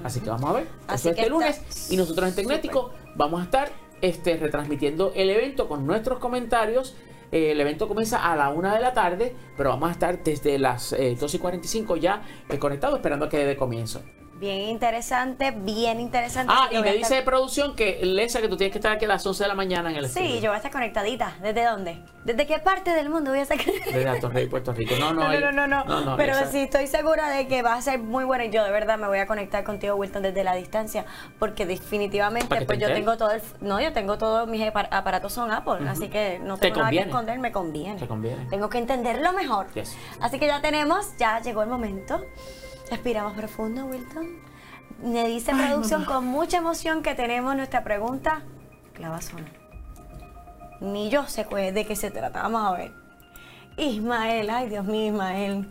Así que vamos a ver. Así Eso que este lunes. Y nosotros en Tecnético vamos a estar este, retransmitiendo el evento con nuestros comentarios. Eh, el evento comienza a la una de la tarde, pero vamos a estar desde las eh, 12 y 45 ya eh, conectados esperando a que dé comienzo. Bien interesante, bien interesante. Ah, y me dice de estar- producción que, Lesa, que tú tienes que estar aquí a las 11 de la mañana en el Sí, estudio. yo voy a estar conectadita. ¿Desde dónde? ¿Desde qué parte del mundo voy a estar Desde Alto Rey, Puerto Rico. No, no, No, no, no, no, no, Pero sí estoy segura de que va a ser muy buena y yo de verdad me voy a conectar contigo, Wilton, desde la distancia, porque definitivamente pues te yo tengo todo el, no, yo tengo todos mis apar- aparatos son Apple, así que no Te tengo nada que esconder, me conviene. Te conviene. Tengo que entenderlo mejor. Yes. Así que ya tenemos, ya llegó el momento. Respiramos profundo, Wilton. Me dice producción con mucha emoción que tenemos nuestra pregunta. Sonar. Ni yo sé de qué se trata. Vamos a ver. Ismael, ay Dios mío, Ismael.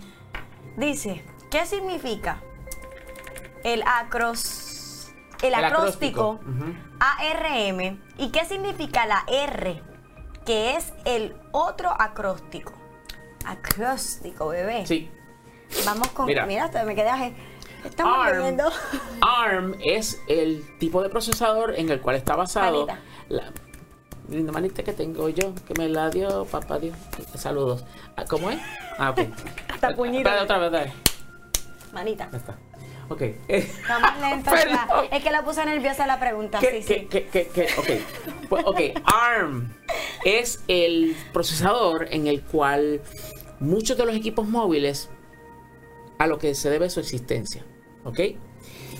Dice, ¿qué significa el acros el, El acróstico acróstico. ARM y qué significa la R, que es el otro acróstico? Acróstico, bebé. Sí. Vamos con. Mira. Mira, hasta me quedé. aje- Estamos ARM. ARM es el tipo de procesador en el cual está basado. Manita. La linda manita que tengo yo, que me la dio papá Dios. Saludos. Ah, ¿Cómo es? Ah, ok. Hasta puñito. Otra vez, otra vez. Manita. Ya está. Ok. Estamos lentos. Perdón. ya. Es que la puse nerviosa la pregunta. ¿Qué, sí, qué, sí. qué, qué, qué? Ok. Pues, ok, ARM es el procesador en el cual muchos de los equipos móviles a lo que se debe su existencia. ¿Ok?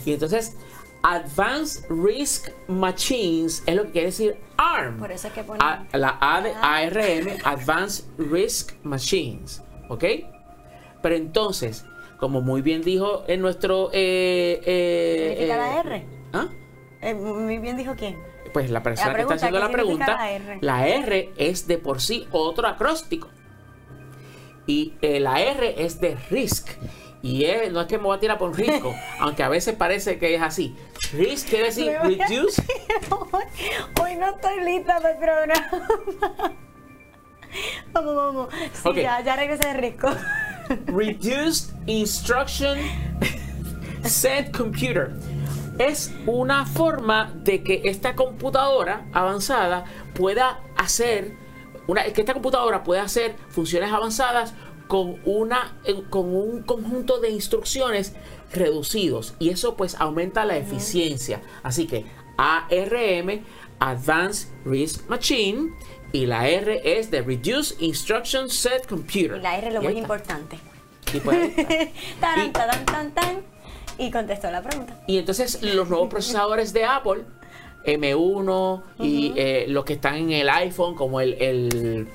Y entonces, Advanced Risk Machines es lo que quiere decir ARM. Por eso es que ponen- A- la A de ARM, Advanced Risk Machines. ¿Ok? Pero entonces, como muy bien dijo en nuestro... Eh, eh, ¿Significa la eh, R? ¿Ah? Eh, muy bien dijo quién. Pues la persona La que está haciendo ¿qué la pregunta, la R? la R es de por sí otro acróstico. Y la R es de risk. Y es- no es que me voy a tirar por un risco, aunque a veces parece que es así. Risk quiere decir reduce. hoy, hoy no estoy lista para el programa. vamos, vamos. Sí, ya, ya regresé de rico. Reduced Instruction Set Computer. Es una forma de que esta computadora avanzada pueda hacer, una, que esta computadora pueda hacer funciones avanzadas con, una, eh, con un conjunto de instrucciones reducidos. Y eso pues aumenta la eficiencia. Así que ARM, Advanced Risk Machine, y la R es de Reduced Instruction Set Computer. Y la R es lo Y muy está. importante. Y pues Y- taran, tan, tan. Y contestó la pregunta. Y entonces los nuevos procesadores de Apple, M1 y eh, los que están en el iPhone, como el, el,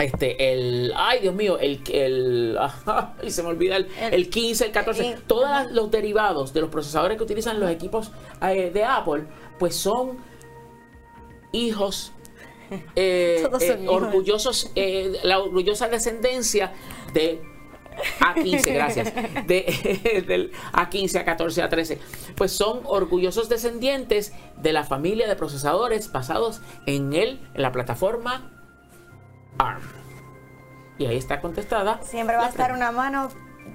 este, el, ay Dios mío, el, el, ay, se me olvida el, El- el 15, el 14, el- todos los derivados de los procesadores que utilizan los equipos eh, de Apple, pues son hijos eh, eh, orgullosos, eh, la orgullosa descendencia de A15, gracias, de, del A15, A14, A13, pues son orgullosos descendientes de la familia de procesadores basados en él, en la plataforma ARM. Y ahí está contestada. Siempre va a estar una mano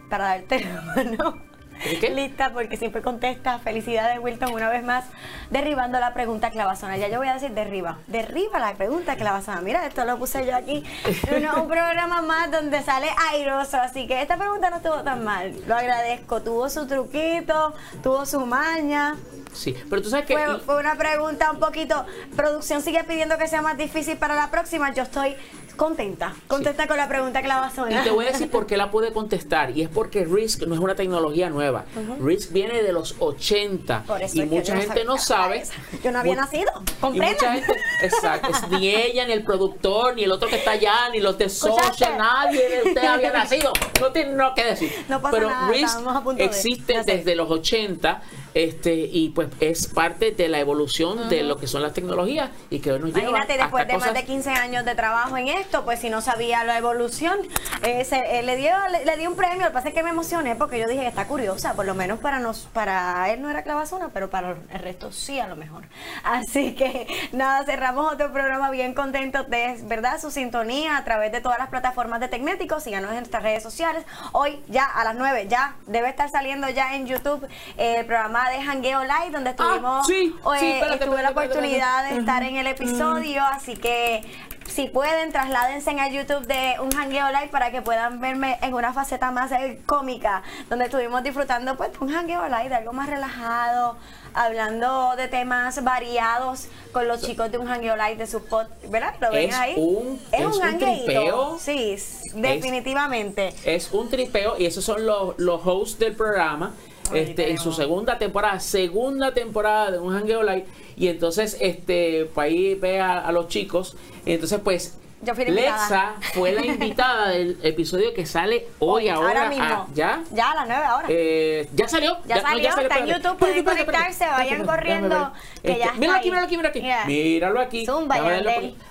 para darte la mano. ¿El qué? Lista porque siempre contesta. Felicidades, Wilton, una vez más, derribando la pregunta clavazona. Ya yo voy a decir derriba. Derriba la pregunta clavazona. Mira, esto lo puse yo aquí. en un programa más donde sale airoso. Así que esta pregunta no estuvo tan mal. Lo agradezco. Tuvo su truquito, tuvo su maña. Sí, pero tú sabes que. Fue, fue una pregunta un poquito. Producción sigue pidiendo que sea más difícil para la próxima. Yo estoy contenta. Contenta con la pregunta clavazona. Y te voy a decir por qué la puede contestar. Y es porque RISC no es una tecnología nueva. RISC viene de los 80. Por eso y es que mucha gente no sabe. Yo no había nacido. Gente, exacto, ni ella, ni el productor, ni el otro que está allá, ni los de social, nadie de ustedes había nacido. No tiene nada que decir. No pasa Pero nada, RISC a de existe nacer. desde los 80 este, y pues es parte de la evolución de lo que son las tecnologías y que hoy nos lleva Imagínate, después hasta de más de 15 años de trabajo en esto, pues si no sabía la evolución, eh, se- eh, le, dio, le, le dio un premio. Lo que pasa es que me emocioné porque yo dije que está curiosa, por lo menos para nos, para él no era clavazona, pero para el resto sí a lo mejor. Así que nada, cerramos otro programa bien contentos de verdad su sintonía a través de todas las plataformas de Tecnéticos. Síganos en nuestras redes sociales. Hoy ya a las 9 ya debe estar saliendo ya en YouTube eh, el programa de Hangueo Live donde estuvimos Ah, sí, eh, sí, espérate, tuve la espérate, oportunidad espérate. de estar en el episodio, así que si pueden, trasládense a YouTube de un Hangueo Live para que puedan verme en una faceta más cómica, donde estuvimos disfrutando pues un Hangueo Live de algo más relajado, hablando de temas variados con los chicos de un Hangueo Live de su pod, ¿verdad? ¿Lo ven Es ahí? un- es es un tripeo. Sí, definitivamente. Es un tripeo y esos son los, los hosts del programa. Ahí Este, en su segunda temporada, segunda temporada de un Hangueo Live. Y entonces, este, pues ahí ve a, a los chicos. Entonces, pues, Yo fui. Lexa fue la invitada del episodio que sale hoy, ahora. mismo. ah, ¿Ya? Ya a las 9 ahora. Eh, ya salió. Ya no, salió, está en. YouTube, pueden conectarse, vayan corriendo, que ya está míralo aquí, míralo aquí, míralo aquí. Mira. Míralo aquí. Zumba.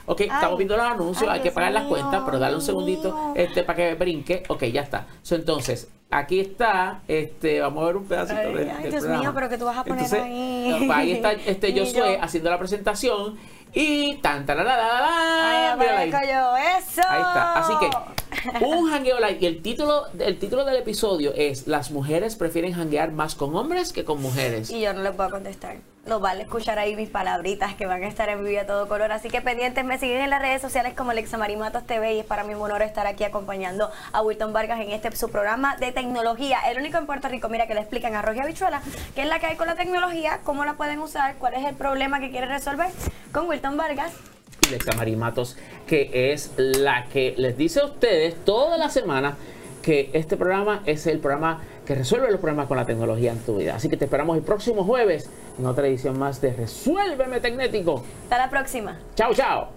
Ok, Ay. estamos viendo los anuncios, Ay, hay que Dios pagar las mío, cuentas, pero dale un Dios segundito mío. este, para que brinque. Ok, ya está. So, entonces, aquí está, este, vamos a ver un pedacito Ay, ay, del Dios programa. mío, pero que tú vas a poner Entonces, ahí. ahí está este Josué haciendo la presentación y tan tan Ay, mírala ahí. aparezco yo, eso. Ahí está. Así que un hangueo live. Y el título, el título del episodio es Las mujeres prefieren hanguear más con hombres que con mujeres. Y yo no le puedo contestar. Lo vale escuchar ahí mis palabritas que van a estar en vivo a todo color. Así que pendientes, me siguen en las redes sociales como Alexa Marimatos TV y es para mí un honor estar aquí acompañando a Wilton Vargas en este su programa de tecnología. El único en Puerto Rico, mira, que le explican a Roger Habichuela qué es la que hay con la tecnología, cómo la pueden usar, cuál es el problema que quiere resolver con Wilton Vargas. Y Lexa Marimatos, que es la que les dice a ustedes toda la semana que este programa es el programa que resuelve los problemas con la tecnología en tu vida. Así que te esperamos el próximo jueves en otra edición más de Resuélveme Tecnético. Hasta la próxima. Chao, chao.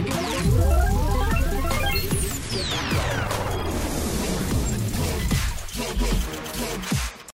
You